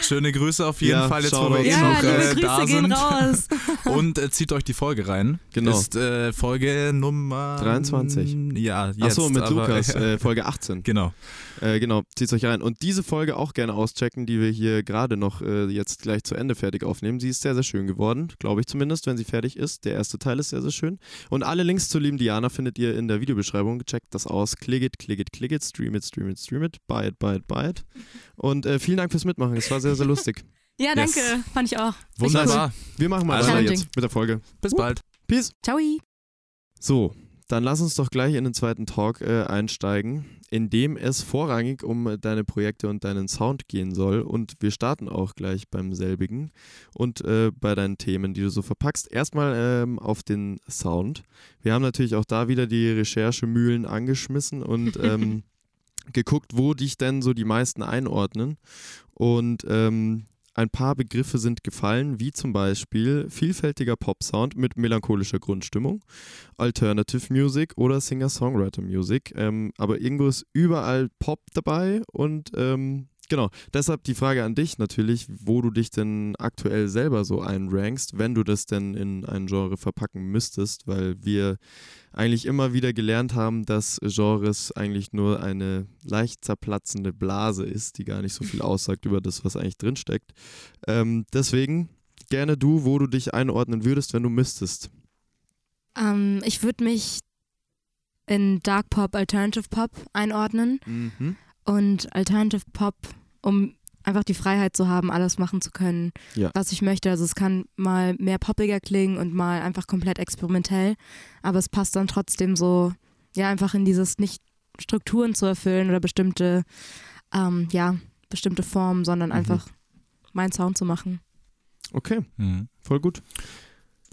Schöne Grüße auf jeden Ja, Fall, jetzt wo wir eh Ja, noch äh, da sind. raus. Und äh, zieht euch die Folge rein. Genau. Ist äh, Folge Nummer 23. Ja, jetzt. Achso, mit aber, Lukas, äh, Folge 18. Genau. Äh, genau, zieht euch rein. Und diese Folge auch gerne auschecken, die wir hier gerade noch äh, jetzt gleich zu Ende fertig aufnehmen. Sie ist sehr, sehr schön geworden, glaube ich zumindest, wenn sie fertig ist. Der erste Teil ist sehr, sehr schön. Und alle Links zur lieben Diana findet ihr in der Videobeschreibung. Checkt das aus. Klick it, klick it, klick it, stream it, stream it, stream it, buy it, buy it, buy it. Und äh, vielen Dank fürs Mitmachen. Es war sehr, sehr lustig. Ja, Yes. danke. Fand ich auch. Wunderbar. Wir machen mal Also weiter jetzt mit der Folge. Bis bald. Peace. Ciao. So, dann lass uns doch gleich in den zweiten Talk äh, einsteigen, in dem es vorrangig um deine Projekte und deinen Sound gehen soll. Und wir starten auch gleich beim selbigen und äh, bei deinen Themen, die du so verpackst. Erstmal ähm, auf den Sound. Wir haben natürlich auch da wieder die Recherchemühlen angeschmissen und ähm, geguckt, wo dich denn so die meisten einordnen. Und ähm, ein paar Begriffe sind gefallen, wie zum Beispiel vielfältiger Pop-Sound mit melancholischer Grundstimmung, Alternative Music oder Singer-Songwriter Music. Ähm, aber irgendwo ist überall Pop dabei und ähm, genau, deshalb die Frage an dich natürlich, wo du dich denn aktuell selber so einrankst, wenn du das denn in ein Genre verpacken müsstest, weil wir eigentlich immer wieder gelernt haben, dass Genres eigentlich nur eine leicht zerplatzende Blase ist, die gar nicht so viel aussagt über das, was eigentlich drinsteckt. Ähm, deswegen gerne du, wo du dich einordnen würdest, wenn du müsstest. Ähm, ich würde mich in Dark Pop, Alternative Pop einordnen. Mhm. Und Alternative Pop, um einfach die Freiheit zu haben, alles machen zu können, Ja. was ich möchte. Also es kann mal mehr poppiger klingen und mal einfach komplett experimentell, aber es passt dann trotzdem so, ja, einfach in dieses nicht Strukturen zu erfüllen oder bestimmte, ähm, ja, bestimmte Formen, sondern Mhm. einfach meinen Sound zu machen. Okay, Mhm. voll gut.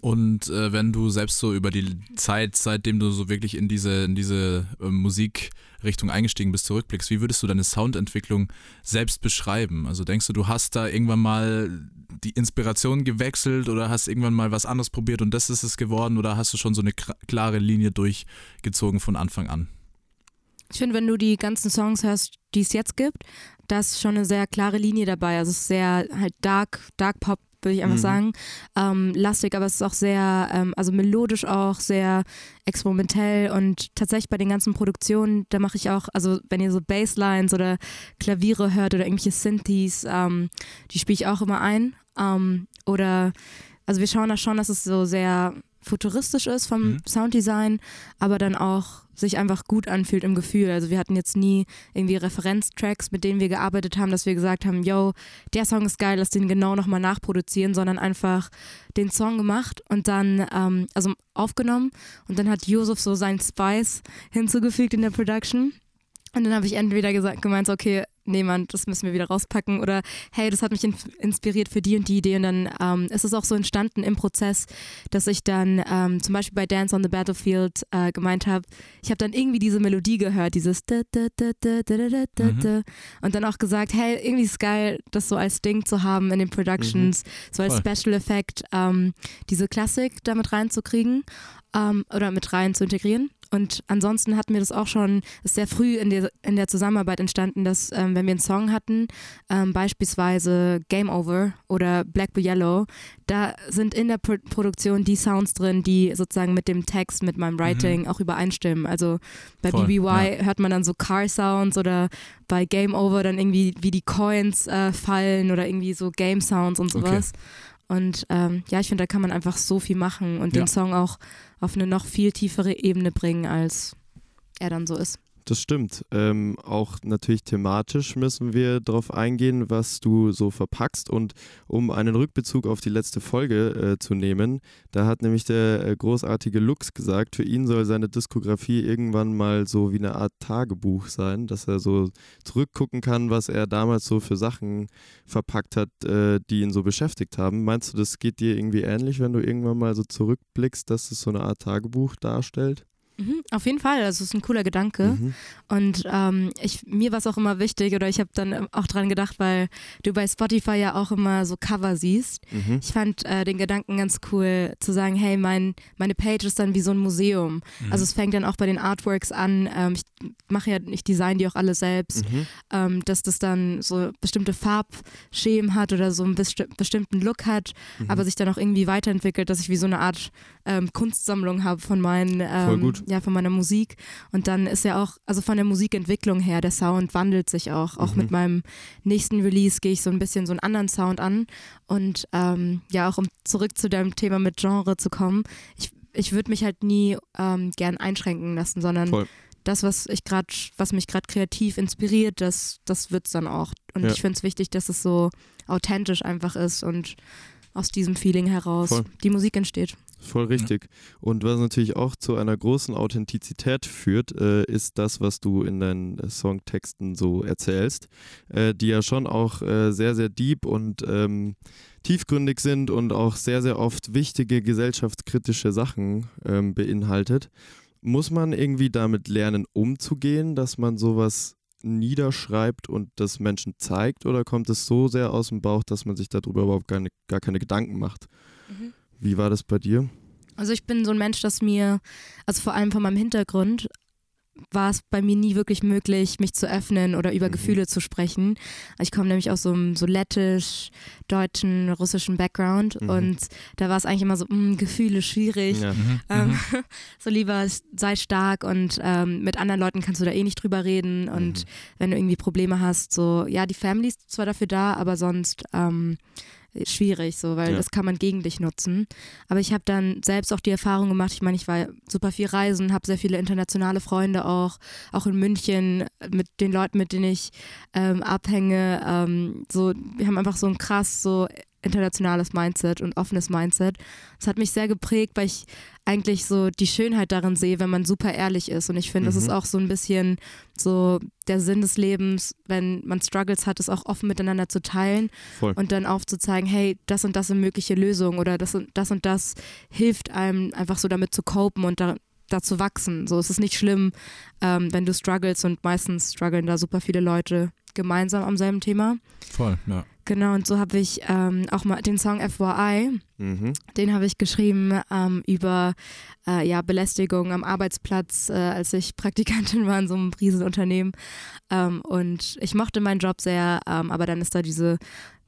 Und äh, wenn du selbst so über die Zeit, seitdem du so wirklich in diese, in diese äh, Musikrichtung eingestiegen bist, zurückblickst, wie würdest du deine Soundentwicklung selbst beschreiben? Also denkst du, du hast da irgendwann mal die Inspiration gewechselt oder hast irgendwann mal was anderes probiert und das ist es geworden oder hast du schon so eine klare Linie durchgezogen von Anfang an? Ich finde, wenn du die ganzen Songs hörst, die es jetzt gibt, da ist schon eine sehr klare Linie dabei. Also es ist sehr halt dark, dark Pop, würde ich einfach Mhm. sagen. Ähm, lastig, aber es ist auch sehr, ähm, also melodisch auch, sehr experimentell und tatsächlich bei den ganzen Produktionen, da mache ich auch, also wenn ihr so Basslines oder Klaviere hört oder irgendwelche Synthes, ähm, die spiele ich auch immer ein. Ähm, oder, also wir schauen da schon, dass es so sehr futuristisch ist vom Mhm. Sounddesign, aber dann auch sich einfach gut anfühlt im Gefühl. Also wir hatten jetzt nie irgendwie Referenztracks, mit denen wir gearbeitet haben, dass wir gesagt haben, yo, der Song ist geil, lass den genau nochmal nachproduzieren, sondern einfach den Song gemacht und dann, ähm, also aufgenommen und dann hat Yusuf so seinen Spice hinzugefügt in der Production. Und dann habe ich entweder gesagt, gemeint, okay, nee, Mann, das müssen wir wieder rauspacken oder hey, das hat mich in inspiriert für die und die Idee. Und dann ähm, ist es auch so entstanden im Prozess, dass ich dann ähm, zum Beispiel bei Dance on the Battlefield äh, gemeint habe, ich habe dann irgendwie diese Melodie gehört, dieses da, da, da, Mhm. und dann auch gesagt, hey, irgendwie ist es geil, das so als Ding zu haben in den Productions, so als Voll. Special Effect, ähm, diese Klassik damit reinzukriegen ähm, oder mit rein zu integrieren. Und ansonsten hatten wir das auch schon, ist sehr früh in der, in der Zusammenarbeit entstanden, dass ähm, wenn wir einen Song hatten, ähm, beispielsweise Game Over oder Black Blue Yellow, da sind in der Pro Produktion die Sounds drin, die sozusagen mit dem Text, mit meinem Writing auch übereinstimmen. Also bei Voll, BBY hört man dann so Car Sounds oder bei Game Over dann irgendwie, wie die Coins äh, fallen oder irgendwie so Game Sounds und sowas. Und ähm, ja, ich finde, da kann man einfach so viel machen und Ja. den Song auch auf eine noch viel tiefere Ebene bringen, als er dann so ist. Das stimmt. Ähm, auch natürlich thematisch müssen wir darauf eingehen, was du so verpackst. Und um einen Rückbezug auf die letzte Folge äh, zu nehmen, da hat nämlich der äh, großartige Lux gesagt, für ihn soll seine Diskografie irgendwann mal so wie eine Art Tagebuch sein, dass er so zurückgucken kann, was er damals so für Sachen verpackt hat, äh, die ihn so beschäftigt haben. Meinst du, das geht dir irgendwie ähnlich, wenn du irgendwann mal so zurückblickst, dass es so eine Art Tagebuch darstellt? Mhm, auf jeden Fall, also es ist ein cooler Gedanke. Mhm. Und ähm, ich, mir war es auch immer wichtig, oder ich habe dann auch dran gedacht, weil du bei Spotify ja auch immer so Cover siehst. Mhm. Ich fand äh, den Gedanken ganz cool, zu sagen, hey, mein, meine Page ist dann wie so ein Museum. Mhm. Also es fängt dann auch bei den Artworks an. Ähm, ich mache ja, ich design die auch alle selbst. Mhm. ähm, dass das dann so bestimmte Farbschemen hat oder so einen besti bestimmten Look hat, Mhm. aber sich dann auch irgendwie weiterentwickelt, dass ich wie so eine Art ähm, Kunstsammlung habe von meinen, Voll ähm, gut. Ja, von meiner Musik. Und dann ist ja auch, also von der Musikentwicklung her, der Sound wandelt sich auch. Auch Mhm. mit meinem nächsten Release gehe ich so ein bisschen so einen anderen Sound an. Und ähm, ja, auch um zurück zu deinem Thema mit Genre zu kommen, ich, ich würde mich halt nie ähm, gern einschränken lassen, sondern Voll. das, was ich gerade, was mich gerade kreativ inspiriert, das, das wird es dann auch. Und Ja. ich finde es wichtig, dass es so authentisch einfach ist und aus diesem Feeling heraus Voll. die Musik entsteht. Voll richtig. Und was natürlich auch zu einer großen Authentizität führt, äh, ist das, was du in deinen äh, Songtexten so erzählst, äh, die ja schon auch äh, sehr, sehr deep und ähm, tiefgründig sind und auch sehr, sehr oft wichtige gesellschaftskritische Sachen ähm, beinhaltet. Muss man irgendwie damit lernen, umzugehen, dass man sowas niederschreibt und das Menschen zeigt oder kommt es so sehr aus dem Bauch, dass man sich darüber überhaupt gar, gar keine Gedanken macht? Wie war das bei dir? Also ich bin so ein Mensch, dass mir, also vor allem von meinem Hintergrund, war es bei mir nie wirklich möglich, mich zu öffnen oder über Mhm. Gefühle zu sprechen. Ich komme nämlich aus so einem so lettisch, deutschen, russischen Background Mhm. und da war es eigentlich immer so, mh, Gefühle schwierig. Ja. Mhm. Ähm, so lieber sei stark und ähm, mit anderen Leuten kannst du da eh nicht drüber reden und Mhm. wenn du irgendwie Probleme hast, so ja, die Family ist zwar dafür da, aber sonst ähm, schwierig, so, weil Ja. das kann man gegen dich nutzen. Aber ich habe dann selbst auch die Erfahrung gemacht, ich meine, ich war super viel reisen, habe sehr viele internationale Freunde auch, auch in München mit den Leuten, mit denen ich ähm, abhänge. Ähm, so, wir haben einfach so ein krass so internationales Mindset und offenes Mindset. Das hat mich sehr geprägt, weil ich eigentlich so die Schönheit darin sehe, wenn man super ehrlich ist. Und ich finde, das Mhm. ist auch so ein bisschen so der Sinn des Lebens, wenn man Struggles hat, es auch offen miteinander zu teilen Voll. und dann aufzuzeigen, hey, das und das sind mögliche Lösungen oder das und das und das hilft einem einfach so damit zu copen und da, da zu wachsen. So es ist nicht schlimm, ähm, wenn du struggles und meistens strugglen da super viele Leute gemeinsam am selben Thema. Voll, ja. Genau, und so habe ich ähm, auch mal den Song FYI, Mhm. den habe ich geschrieben ähm, über äh, ja, Belästigung am Arbeitsplatz, äh, als ich Praktikantin war in so einem Riesenunternehmen. Ähm, und ich mochte meinen Job sehr, ähm, aber dann ist da diese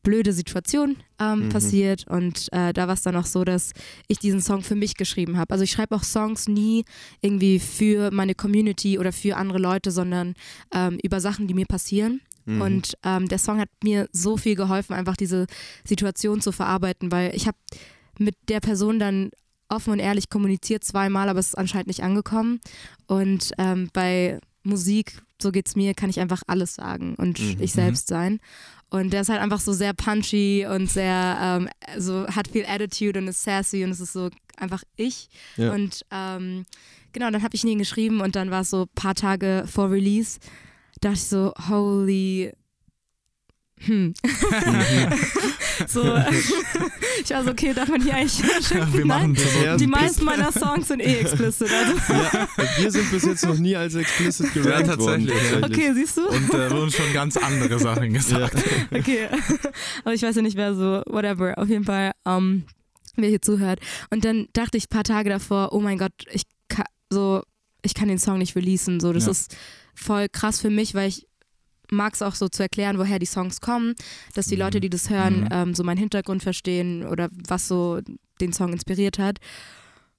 blöde Situation ähm, Mhm. passiert und äh, da war es dann auch so, dass ich diesen Song für mich geschrieben habe. Also ich schreibe auch Songs nie irgendwie für meine Community oder für andere Leute, sondern ähm, über Sachen, die mir passieren. Mhm. Und ähm, der Song hat mir so viel geholfen, einfach diese Situation zu verarbeiten, weil ich habe mit der Person dann offen und ehrlich kommuniziert zweimal, aber es ist anscheinend nicht angekommen. Und ähm, bei Musik, so geht's mir, kann ich einfach alles sagen und Mhm. ich selbst sein. Und der ist halt einfach so sehr punchy und sehr, ähm, so hat viel Attitude und ist sassy und es ist so einfach ich. Ja. Und ähm, genau, dann habe ich ihn geschrieben und dann war es so ein paar Tage vor Release, dachte ich so, holy hm. so, ich war so, okay, darf man hier eigentlich Wir machen Nein. Die meisten meiner Songs sind eh explicit. Also. Ja, wir sind bis jetzt noch nie als explicit Ja, gerankt worden. tatsächlich. Okay, siehst du? Und äh, wurden schon ganz andere Sachen gesagt. Okay, aber ich weiß ja nicht, wer so, whatever, auf jeden Fall, ähm, wer hier zuhört. Und dann dachte ich ein paar Tage davor, oh mein Gott, ich kann, so, ich kann den Song nicht releasen. So, das Ja. ist voll krass für mich, weil ich mag es auch so zu erklären, woher die Songs kommen, dass die Leute, die das hören, Mhm. ähm, so meinen Hintergrund verstehen oder was so den Song inspiriert hat.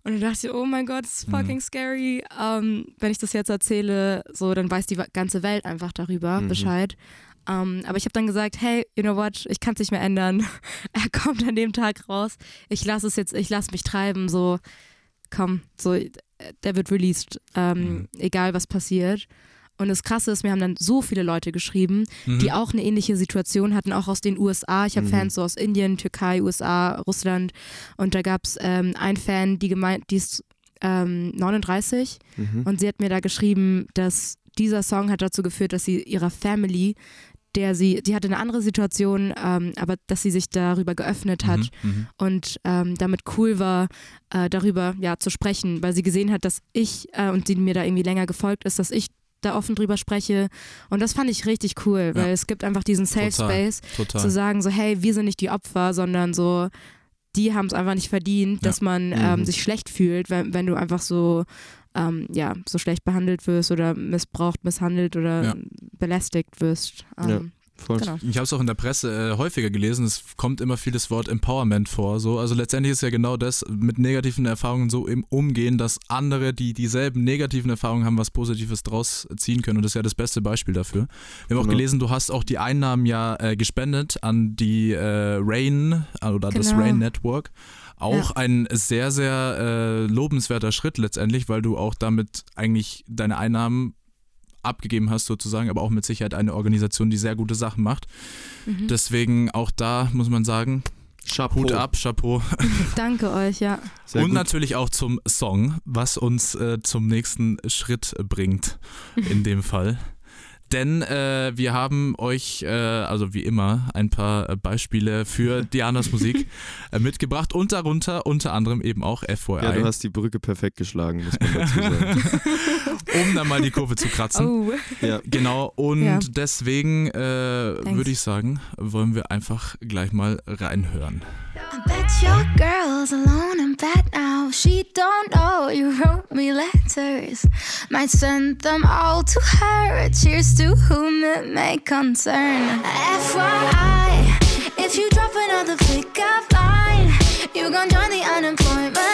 Und dann dachte ich, oh mein Gott, das ist fucking scary. Ähm, wenn ich das jetzt erzähle, so, dann weiß die ganze Welt einfach darüber Mhm. Bescheid. Ähm, aber ich habe dann gesagt, hey, you know what, ich kann es nicht mehr ändern. er kommt an dem Tag raus. Ich lasse es jetzt, ich lasse mich treiben, so, komm, so, der wird released, ähm, egal was passiert. Und das Krasse ist, mir haben dann so viele Leute geschrieben, Mhm. die auch eine ähnliche Situation hatten, auch aus den USA. Ich habe Mhm. Fans so aus Indien, Türkei, USA, Russland. Und da gab es ähm, einen Fan, die gemeint, die ist ähm, 39 Mhm. und sie hat mir da geschrieben, dass dieser Song hat dazu geführt, dass sie ihrer Family, der sie, die hatte eine andere Situation, ähm, aber dass sie sich darüber geöffnet hat Mhm, mhm. und ähm, damit cool war, äh, darüber ja zu sprechen, weil sie gesehen hat, dass ich äh, und sie mir da irgendwie länger gefolgt ist, dass ich da offen drüber spreche und das fand ich richtig cool, weil Ja. es gibt einfach diesen Safe Total, Space total. zu sagen so hey, wir sind nicht die Opfer, sondern so die haben es einfach nicht verdient, Ja. dass man Mhm. ähm, sich schlecht fühlt, wenn, wenn du einfach so ähm, ja so schlecht behandelt wirst oder missbraucht, misshandelt oder Ja. belästigt wirst. Ähm, Genau. Ich habe es auch in der Presse äh, häufiger gelesen, es kommt immer viel das Wort Empowerment vor. So. Also letztendlich ist ja genau das, mit negativen Erfahrungen so im Umgehen, dass andere, die dieselben negativen Erfahrungen haben, was Positives draus ziehen können. Und das ist ja das beste Beispiel dafür. Wir haben auch Genau. gelesen, du hast auch die Einnahmen ja äh, gespendet an die äh, Rain äh, oder das Genau. Rain Network. Auch Ja. ein sehr, sehr äh, lobenswerter Schritt letztendlich, weil du auch damit eigentlich deine Einnahmen abgegeben hast sozusagen, aber auch mit Sicherheit eine Organisation, die sehr gute Sachen macht. Mhm. Deswegen auch da muss man sagen, Chapeau. Hut ab, Chapeau. Danke euch, ja. Und natürlich auch zum Song, was uns äh, zum nächsten Schritt bringt in dem Fall. Denn äh, wir haben euch, äh, also wie immer, ein paar äh, Beispiele für Dianas Musik äh, mitgebracht und darunter unter anderem eben auch FYI. Ja, du hast die Brücke perfekt geschlagen, muss man dazu sagen. um dann mal die Kurve zu kratzen. Oh. Ja. Genau, und Ja. deswegen äh, würde ich sagen, wollen wir einfach gleich mal reinhören. I bet your girl's alone in bed now. She don't know you wrote me letters. Might send them all to her. Cheers to whom it may concern. FYI, if you drop another pickup line, you gon' join the unemployment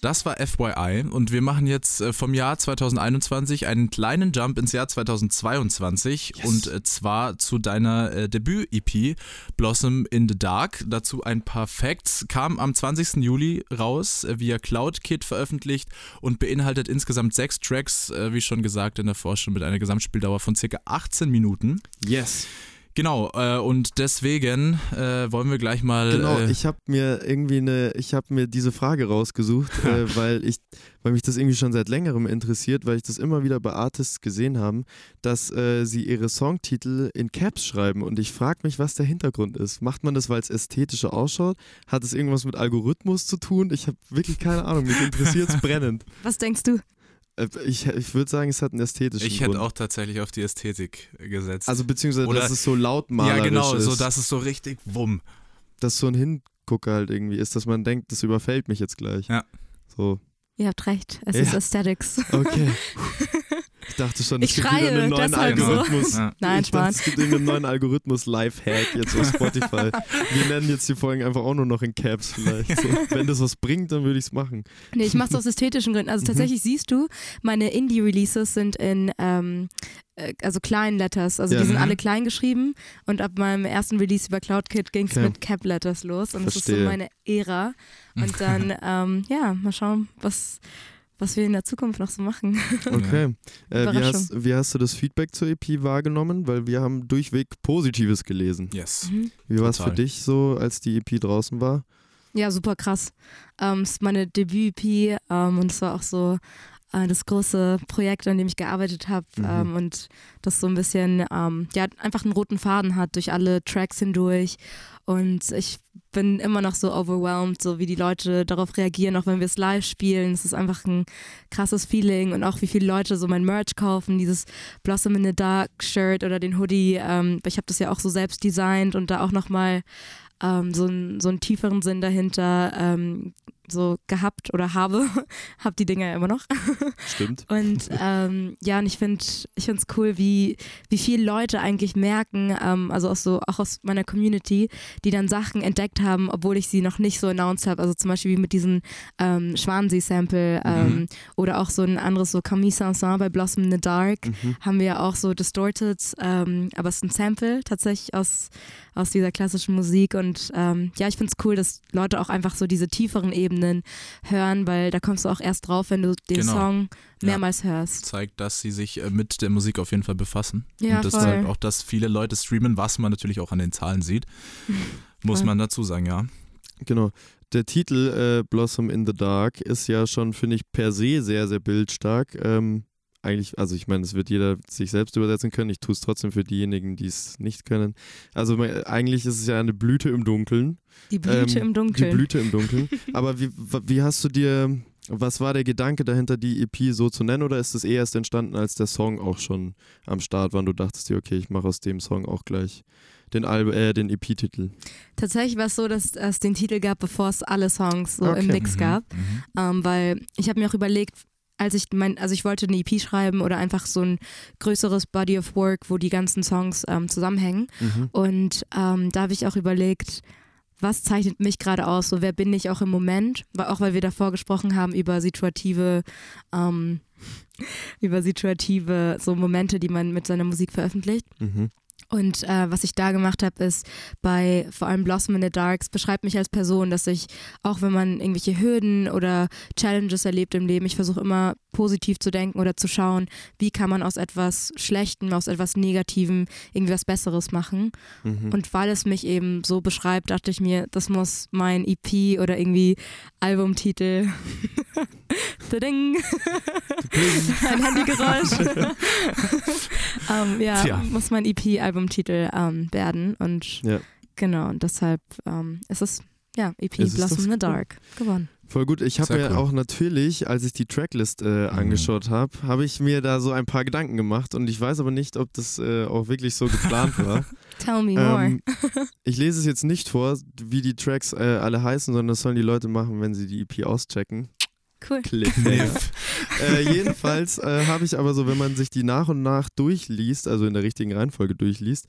Das war FYI und wir machen jetzt äh, vom Jahr 2021 einen kleinen Jump ins Jahr 2022 Yes. und äh, zwar zu deiner äh, Debüt-EP Blossom in the Dark. Dazu ein paar Facts. Kam am 20. Juli raus, via CloudKit veröffentlicht und beinhaltet insgesamt sechs Tracks, wie schon gesagt in der Forschung, mit einer Gesamtspieldauer von circa 18 Minuten. Yes. Genau, äh, und deswegen äh, wollen wir gleich mal. Genau, äh, ich habe mir irgendwie eine, ich habe mir diese Frage rausgesucht, äh, weil ich, weil mich das irgendwie schon seit längerem interessiert, weil ich das immer wieder bei Artists gesehen haben, dass äh, sie ihre Songtitel in Caps schreiben und ich frage mich, was der Hintergrund ist. Macht man das, weil es ästhetischer ausschaut? Hat es irgendwas mit Algorithmus zu tun? Ich habe wirklich keine Ahnung. Mich interessiert es brennend. Was denkst du? Äh, Ich, ich würde sagen, es hat einen ästhetischen ich Grund. hätte auch tatsächlich auf die Ästhetik gesetzt. also beziehungsweise, Oder- dass es so lautmalerisch ja, genau, ist. so dass es so richtig wumm. dass so ein Hingucker halt irgendwie ist, dass man denkt, das überfällt mich jetzt gleich. Ja. So, Ihr habt recht, es Ja. ist Aesthetics. okay. Ich dachte schon, es Ich gibt schreie, wieder einen neuen deshalb so. Algorithmus. Ja. Nein, ich dachte, Spaß. es gibt irgendeinen neuen Algorithmus-Live-Hack jetzt auf Spotify. Wir nennen jetzt die Folgen einfach auch nur noch in Caps vielleicht. So. Wenn das was bringt, dann würde ich es machen. Nee, ich mache es aus ästhetischen Gründen. Mhm. Also tatsächlich siehst du, meine Indie-Releases sind in ähm, äh, also kleinen Letters. Also Ja. die sind Mhm. alle klein geschrieben und ab meinem ersten Release über CloudKit ging es Okay. mit Cap Letters los und das ist so Verstehe. meine Ära. Und dann, ähm, ja, mal schauen, was, was wir in der Zukunft noch so machen. Okay. Äh, wie, hast, wie hast du das Feedback zur EP wahrgenommen? Weil wir haben durchweg Positives gelesen. Yes. Mhm. Wie war es für dich so, als die EP draußen war? Ja, super krass. Ähm, es ist meine Debüt-EP ähm, und es war auch so das große Projekt, an dem ich gearbeitet habe Mhm. ähm, und das so ein bisschen, ähm, ja, einfach einen roten Faden hat durch alle Tracks hindurch und ich bin immer noch so overwhelmed, so wie die Leute darauf reagieren, auch wenn wir es live spielen. Es ist einfach ein krasses Feeling und auch wie viele Leute so mein Merch kaufen, dieses Blossom in the Dark Shirt oder den Hoodie. Ähm, ich habe das ja auch so selbst designt und da auch nochmal ähm, so, einen, so einen tieferen Sinn dahinter ähm, so gehabt oder habe. hab die Dinger ja immer noch. Stimmt. Und ähm, ja, und ich finde ich finde es cool, wie, wie viele Leute eigentlich merken, ähm, also auch so auch aus meiner Community, die dann Sachen entdeckt haben, obwohl ich sie noch nicht so announced habe. Also zum Beispiel wie mit diesem ähm, Schwansee-Sample ähm, oder auch so ein anderes so Camille Saint-Saëns bei Blossom in the Dark Mhm. haben wir ja auch so Distorted, ähm, aber es ist ein Sample tatsächlich aus, aus dieser klassischen Musik und ähm, ja, ich finde es cool, dass Leute auch einfach so diese tieferen Ebenen hören, weil da kommst du auch erst drauf, wenn du den Genau. Song Ja. mehrmals hörst. Zeigt, dass sie sich äh, mit der Musik auf jeden Fall befassen. Ja, und das voll. zeigt auch, dass viele Leute streamen, was man natürlich auch an den Zahlen sieht. Muss Voll. man dazu sagen, ja. Genau. Der Titel äh, Blossom in the Dark ist ja schon, finde ich, per se sehr, sehr bildstark. Ähm, eigentlich, also ich meine, es wird jeder sich selbst übersetzen können. Ich tue es trotzdem für diejenigen, die es nicht können. Also eigentlich ist es ja eine Blüte im Dunkeln. Die Blüte Ähm, im Dunkeln. Die Blüte im Dunkeln. Aber wie, wie hast du dir, was war der Gedanke dahinter, die EP so zu nennen? Oder ist es eh erst entstanden, als der Song auch schon am Start war und du dachtest dir, okay, ich mache aus dem Song auch gleich den, Al äh, den EP-Titel? Tatsächlich war es so, dass es den Titel gab, bevor es alle Songs so Okay. im Mix Mhm, gab. mhm. Ähm, weil ich habe mir auch überlegt, als ich mein, also ich wollte eine EP schreiben oder einfach so ein größeres Body of Work, wo die ganzen Songs ähm, zusammenhängen. Mhm. Und ähm, da habe ich auch überlegt, was zeichnet mich gerade aus? So, wer bin ich auch im Moment? Auch weil wir davor gesprochen haben über situative, ähm, über situative so Momente, die man mit seiner Musik veröffentlicht. Mhm. Und äh, was ich da gemacht habe, ist bei vor allem Blossom in the Darks beschreibt mich als Person, dass ich, auch wenn man irgendwelche Hürden oder Challenges erlebt im Leben, ich versuche immer positiv zu denken oder zu schauen, wie kann man aus etwas Schlechtem, aus etwas Negativem irgendwie was Besseres machen. Mhm. Und weil es mich eben so beschreibt, dachte ich mir, das muss mein EP oder irgendwie Albumtitel. Ding. Ein Handygeräusch. ähm, ja, Tja. muss mein EP-Albumtitel ähm, werden. Und Ja. genau, und deshalb ähm, ist es ja EP Es Blossom in the cool. Dark gewonnen. Voll gut. Ich habe mir cool. auch natürlich, als ich die Tracklist äh, Mhm. angeschaut habe, habe ich mir da so ein paar Gedanken gemacht und ich weiß aber nicht, ob das äh, auch wirklich so geplant war. Tell me more. ähm, ich lese es jetzt nicht vor, wie die Tracks äh, alle heißen, sondern das sollen die Leute machen, wenn sie die EP auschecken. Cool. Cliffhanger. äh, jedenfalls äh, habe ich aber so, wenn man sich die nach und nach durchliest, also in der richtigen Reihenfolge durchliest,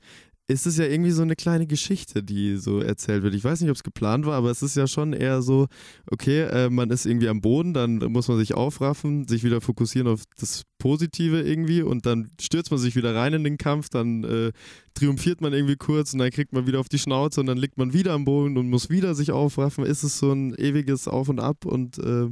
ist es ja irgendwie so eine kleine Geschichte, die so erzählt wird. Ich weiß nicht, ob es geplant war, aber es ist ja schon eher so, okay, äh, man ist irgendwie am Boden, dann muss man sich aufraffen, sich wieder fokussieren auf das Positive irgendwie und dann stürzt man sich wieder rein in den Kampf, dann äh, triumphiert man irgendwie kurz und dann kriegt man wieder auf die Schnauze und dann liegt man wieder am Boden und muss wieder sich aufraffen. Ist es so ein ewiges Auf und Ab und äh,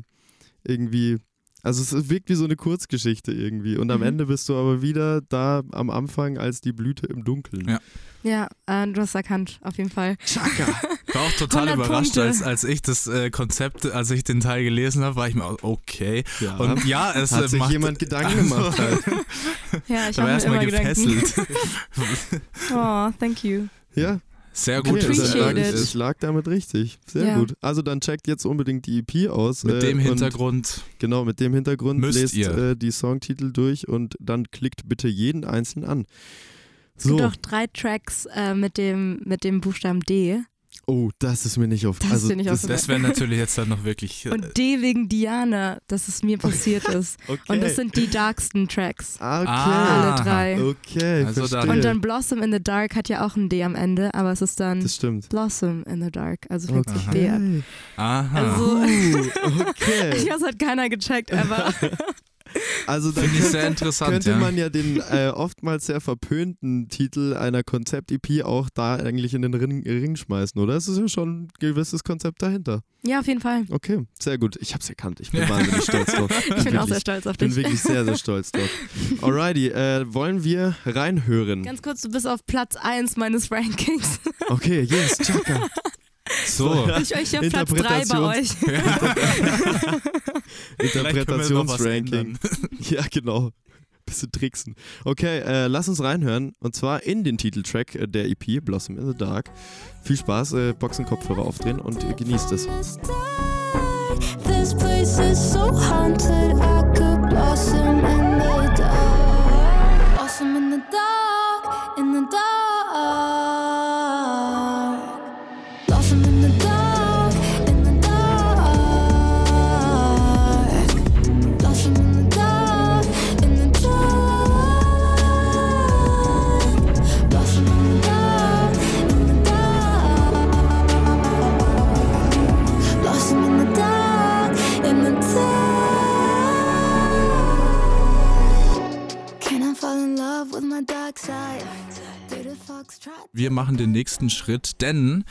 irgendwie also es wirkt wie so eine Kurzgeschichte irgendwie. Und am Mhm. Ende bist du aber wieder da am Anfang als die Blüte im Dunkeln. Ja. Ja, äh, du hast erkannt, auf jeden Fall. Chaka. Ich war auch total 100 überrascht, Punkte. als, als ich das äh, Konzept, als ich den Teil gelesen habe, war ich mir auch, okay. Ja. Und ja, es Hat äh, sich macht, jemand Gedanken gemacht halt. Ja, ich habe mir erstmal immer Gedanken. gefesselt. Oh, thank you. Ja, Sehr okay, gut. es, ich, lag, ich lag damit richtig. Sehr Ja. gut. Also dann checkt jetzt unbedingt die EP aus. mit äh, dem und Hintergrund. Genau, mit dem Hintergrund Müsst lest ihr. äh, die Songtitel durch und dann klickt bitte jeden einzelnen an. Es So, gibt auch drei Tracks äh, mit, dem, mit dem Buchstaben D. oh, das ist mir nicht auf. Das also, das, Das wäre natürlich jetzt dann noch wirklich. äh, Und D wegen Diana, dass es mir passiert ist. okay. Und das sind die darksten Tracks. Ah, okay. Ah. Alle drei. Okay, Also dann-. Und dann Blossom in the Dark hat ja auch ein D am Ende, aber es ist dann das stimmt. Blossom in the Dark. Also fängt sich Aha. B an. Aha. Also, Uh, okay. ich weiß, hat keiner gecheckt, aber Also dann Finde ich sehr interessant, könnte ja. man ja den äh, oftmals sehr verpönten Titel einer Konzept-EP auch da eigentlich in den Ring, Ring schmeißen, oder? Es ist ja schon ein gewisses Konzept dahinter. ja, auf jeden Fall. Okay, sehr gut. Ich hab's erkannt. Ich bin Ja. wahnsinnig stolz drauf. Ich bin auch Wirklich. sehr stolz auf Ich bin dich. wirklich sehr, sehr stolz drauf. Alrighty, äh, wollen wir reinhören? Ganz kurz, du bist auf Platz 1 meines Rankings. Okay, yes, Chaka. So. Ich, ich auf Platz 3 bei euch. Interpretationsranking. Ja, genau. Bisschen tricksen. Okay, äh, lass uns reinhören. Und zwar in den Titeltrack äh, der EP, Blossom in the Dark. Viel Spaß, äh, Boxenkopfhörer aufdrehen und äh, genießt es. This place is so haunted, Wir machen den nächsten Schritt, denn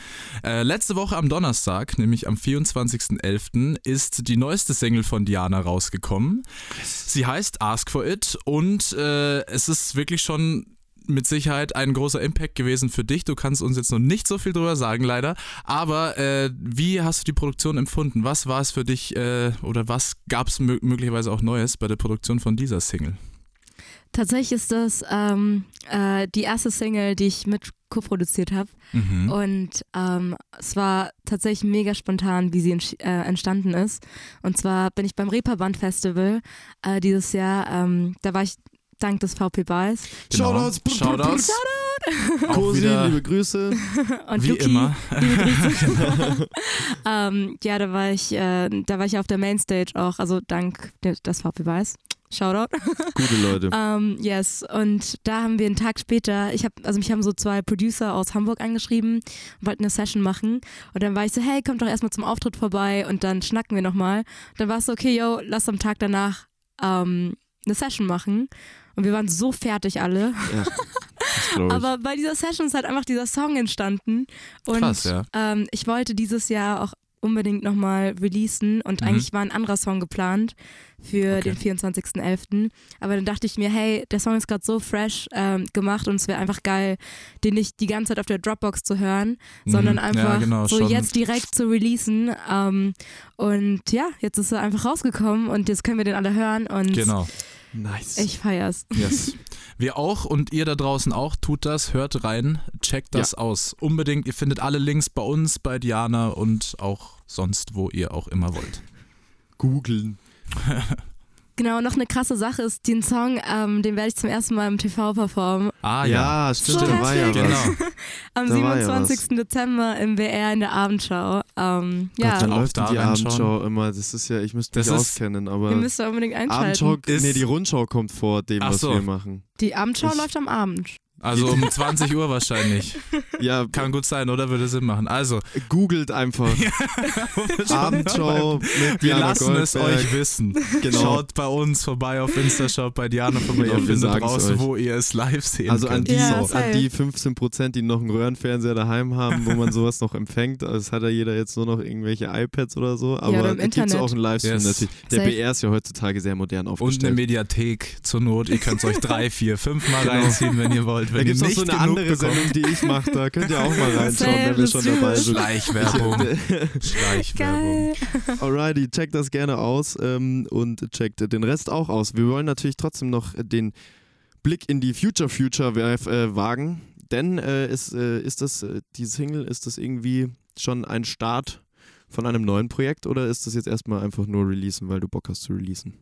äh, letzte Woche am Donnerstag, nämlich am 24.11., ist die neueste Single von Diana rausgekommen. Sie heißt Ask for It und äh, es ist wirklich schon mit Sicherheit ein großer Impact gewesen für dich. Du kannst uns jetzt noch nicht so viel drüber sagen, leider. Aber äh, wie hast du die Produktion empfunden? Was war es für dich äh, oder was gab es mö möglicherweise auch Neues bei der Produktion von dieser Single? Tatsächlich ist das ähm, äh, die erste Single, die ich mit co-produziert habe. Mhm. Und ähm, es war tatsächlich mega spontan, wie sie äh, entstanden ist. Und zwar bin ich beim Reeperbahn Festival äh, dieses Jahr, ähm, da war ich dank des VP Buys. Genau. Shoutouts. Shoutouts. Auch Cosi, wieder, liebe Grüße. Und wie Luki, immer. liebe Grüße. ähm, ja, da war ich, äh, da war ich auf der Mainstage auch, also dank de- des VP Buys. Shoutout. Gute Leute. Ähm, yes, und da haben wir einen Tag später, ich habe, also mich haben so zwei Producer aus Hamburg angeschrieben, wollten eine Session machen und dann war ich so, hey, kommt doch erstmal zum Auftritt vorbei und dann schnacken wir nochmal. Dann war es so, okay, yo, lass am Tag danach ähm, eine Session machen und wir waren so fertig alle. Ja. Aber bei dieser Session ist halt einfach dieser Song entstanden und Krass, ja. ähm, ich wollte dieses Jahr auch unbedingt nochmal releasen und Mhm. eigentlich war ein anderer Song geplant für Okay. den 24.11. Aber dann dachte ich mir, hey, der Song ist gerade so fresh ähm, gemacht und es wäre einfach geil, den nicht die ganze Zeit auf der Dropbox zu hören, sondern Mhm. einfach ja, genau, so schon. jetzt direkt zu releasen. Ähm, und ja, jetzt ist er einfach rausgekommen und jetzt können wir den alle hören und Genau. Nice. ich feier's. Yes. Wir auch und ihr da draußen auch, tut das, hört rein, checkt das aus. Unbedingt, ihr findet alle Links bei uns, bei Diana und auch sonst, wo ihr auch immer wollt. Googeln. Genau, noch eine krasse Sache ist, den Song, ähm, den werde ich zum ersten Mal im TV performen. Ah ja, Ja, stimmt, So da war ja genau. Am Da war ja 27. Dezember im BR in der Abendschau. Ähm, Gott, ja, dann läuft da die. Abendschau immer. Das ist ja, ich müsste mich Das ist- auskennen, aber ihr müsst da unbedingt einschalten. Abendschau, Ist- nee, die Rundschau kommt vor dem, Ach was so. wir machen. Die Abendschau Ich- läuft am Abend. Also um 20 Uhr wahrscheinlich. Ja, Kann gut sein, oder? Würde Sinn machen. Also, googelt einfach. Abendshow mit wir Diana lassen es Goldberg. euch wissen. Genau. Schaut bei uns vorbei auf Insta, schaut bei Diana vorbei. Genau, ihr wir findet raus, euch. wo ihr es live sehen Also an könnt. die, Ja, an die 15 Prozent, die noch einen Röhrenfernseher daheim haben, wo man sowas noch empfängt. Also es hat ja jeder jetzt nur noch irgendwelche iPads oder so. Aber oder im da gibt es auch einen Livestream Yes. natürlich. Der Safe. BR ist ja heutzutage sehr modern Und eine aufgestellt. Mediathek zur Not. Ihr könnt es euch drei, vier, fünf Mal reinziehen, wenn ihr wollt. Da Wenn gibt es ihr nicht so eine andere bekommt. Sendung, die ich mache. Da könnt ihr auch mal reinschauen, wenn wir schon dabei sind. Schleichwerbung. Schleichwerbung. Geil. Alrighty, checkt das gerne aus ähm, und checkt den Rest auch aus. Wir wollen natürlich trotzdem noch den Blick in die Future Future äh, wagen, denn äh, ist, äh, ist das, äh, die Single, ist das irgendwie schon ein Start von einem neuen Projekt oder ist das jetzt erstmal einfach nur releasen, weil du Bock hast zu releasen?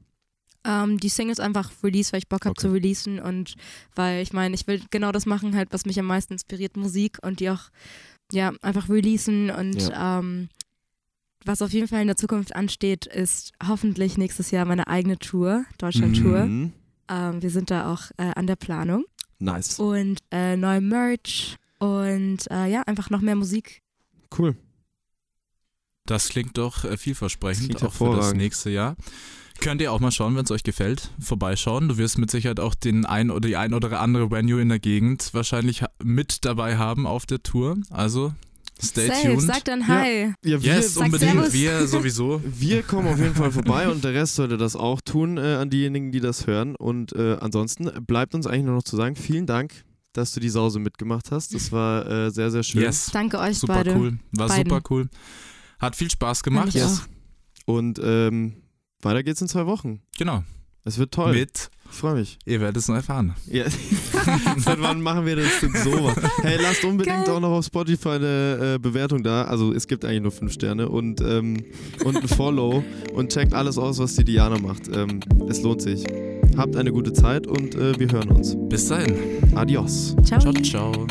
Ähm, die Single ist einfach Release, weil ich Bock habe Okay. zu releasen und weil ich meine, ich will genau das machen, halt, was mich am meisten inspiriert, Musik und die auch ja einfach releasen und ähm, was auf jeden Fall in der Zukunft ansteht, ist hoffentlich nächstes Jahr meine eigene Tour, Deutschland-Tour. Mhm. Ähm, wir sind da auch äh, an der Planung Nice. und äh, neue Merch und äh, ja, einfach noch mehr Musik. Cool. Das klingt doch äh, Das vielversprechend, klingt auch für das nächste Jahr. Könnt ihr auch mal schauen, wenn es euch gefällt, vorbeischauen. Du wirst mit Sicherheit auch den ein oder die ein oder andere Venue in der Gegend wahrscheinlich mit dabei haben auf der Tour. Also stay Safe, tuned. sag dann Ja. Hi. Ja, wir, yes, unbedingt. Servus. Wir sowieso. wir kommen auf jeden Fall vorbei und der Rest sollte das auch tun äh, an diejenigen, die das hören. Und äh, ansonsten bleibt uns eigentlich nur noch zu sagen, vielen Dank, dass du die Sause mitgemacht hast. Das war äh, sehr, sehr schön. Yes. Danke euch Super beide. cool. War Beiden. super cool. Hat viel Spaß gemacht. Auch. Und ähm, weiter geht's in zwei Wochen. Genau. Es wird toll. Mit, Ich freue mich. ihr werdet es noch erfahren. Ja. Seit wann machen wir das denn so? Hey, lasst unbedingt Geil. auch noch auf Spotify eine äh, Bewertung da. Also es gibt eigentlich nur fünf Sterne und, ähm, und ein Follow und checkt alles aus, was die Diana macht. Ähm, es lohnt sich. Habt eine gute Zeit und äh, wir hören uns. Bis dahin. Adios. Ciao. Ciao, ciao.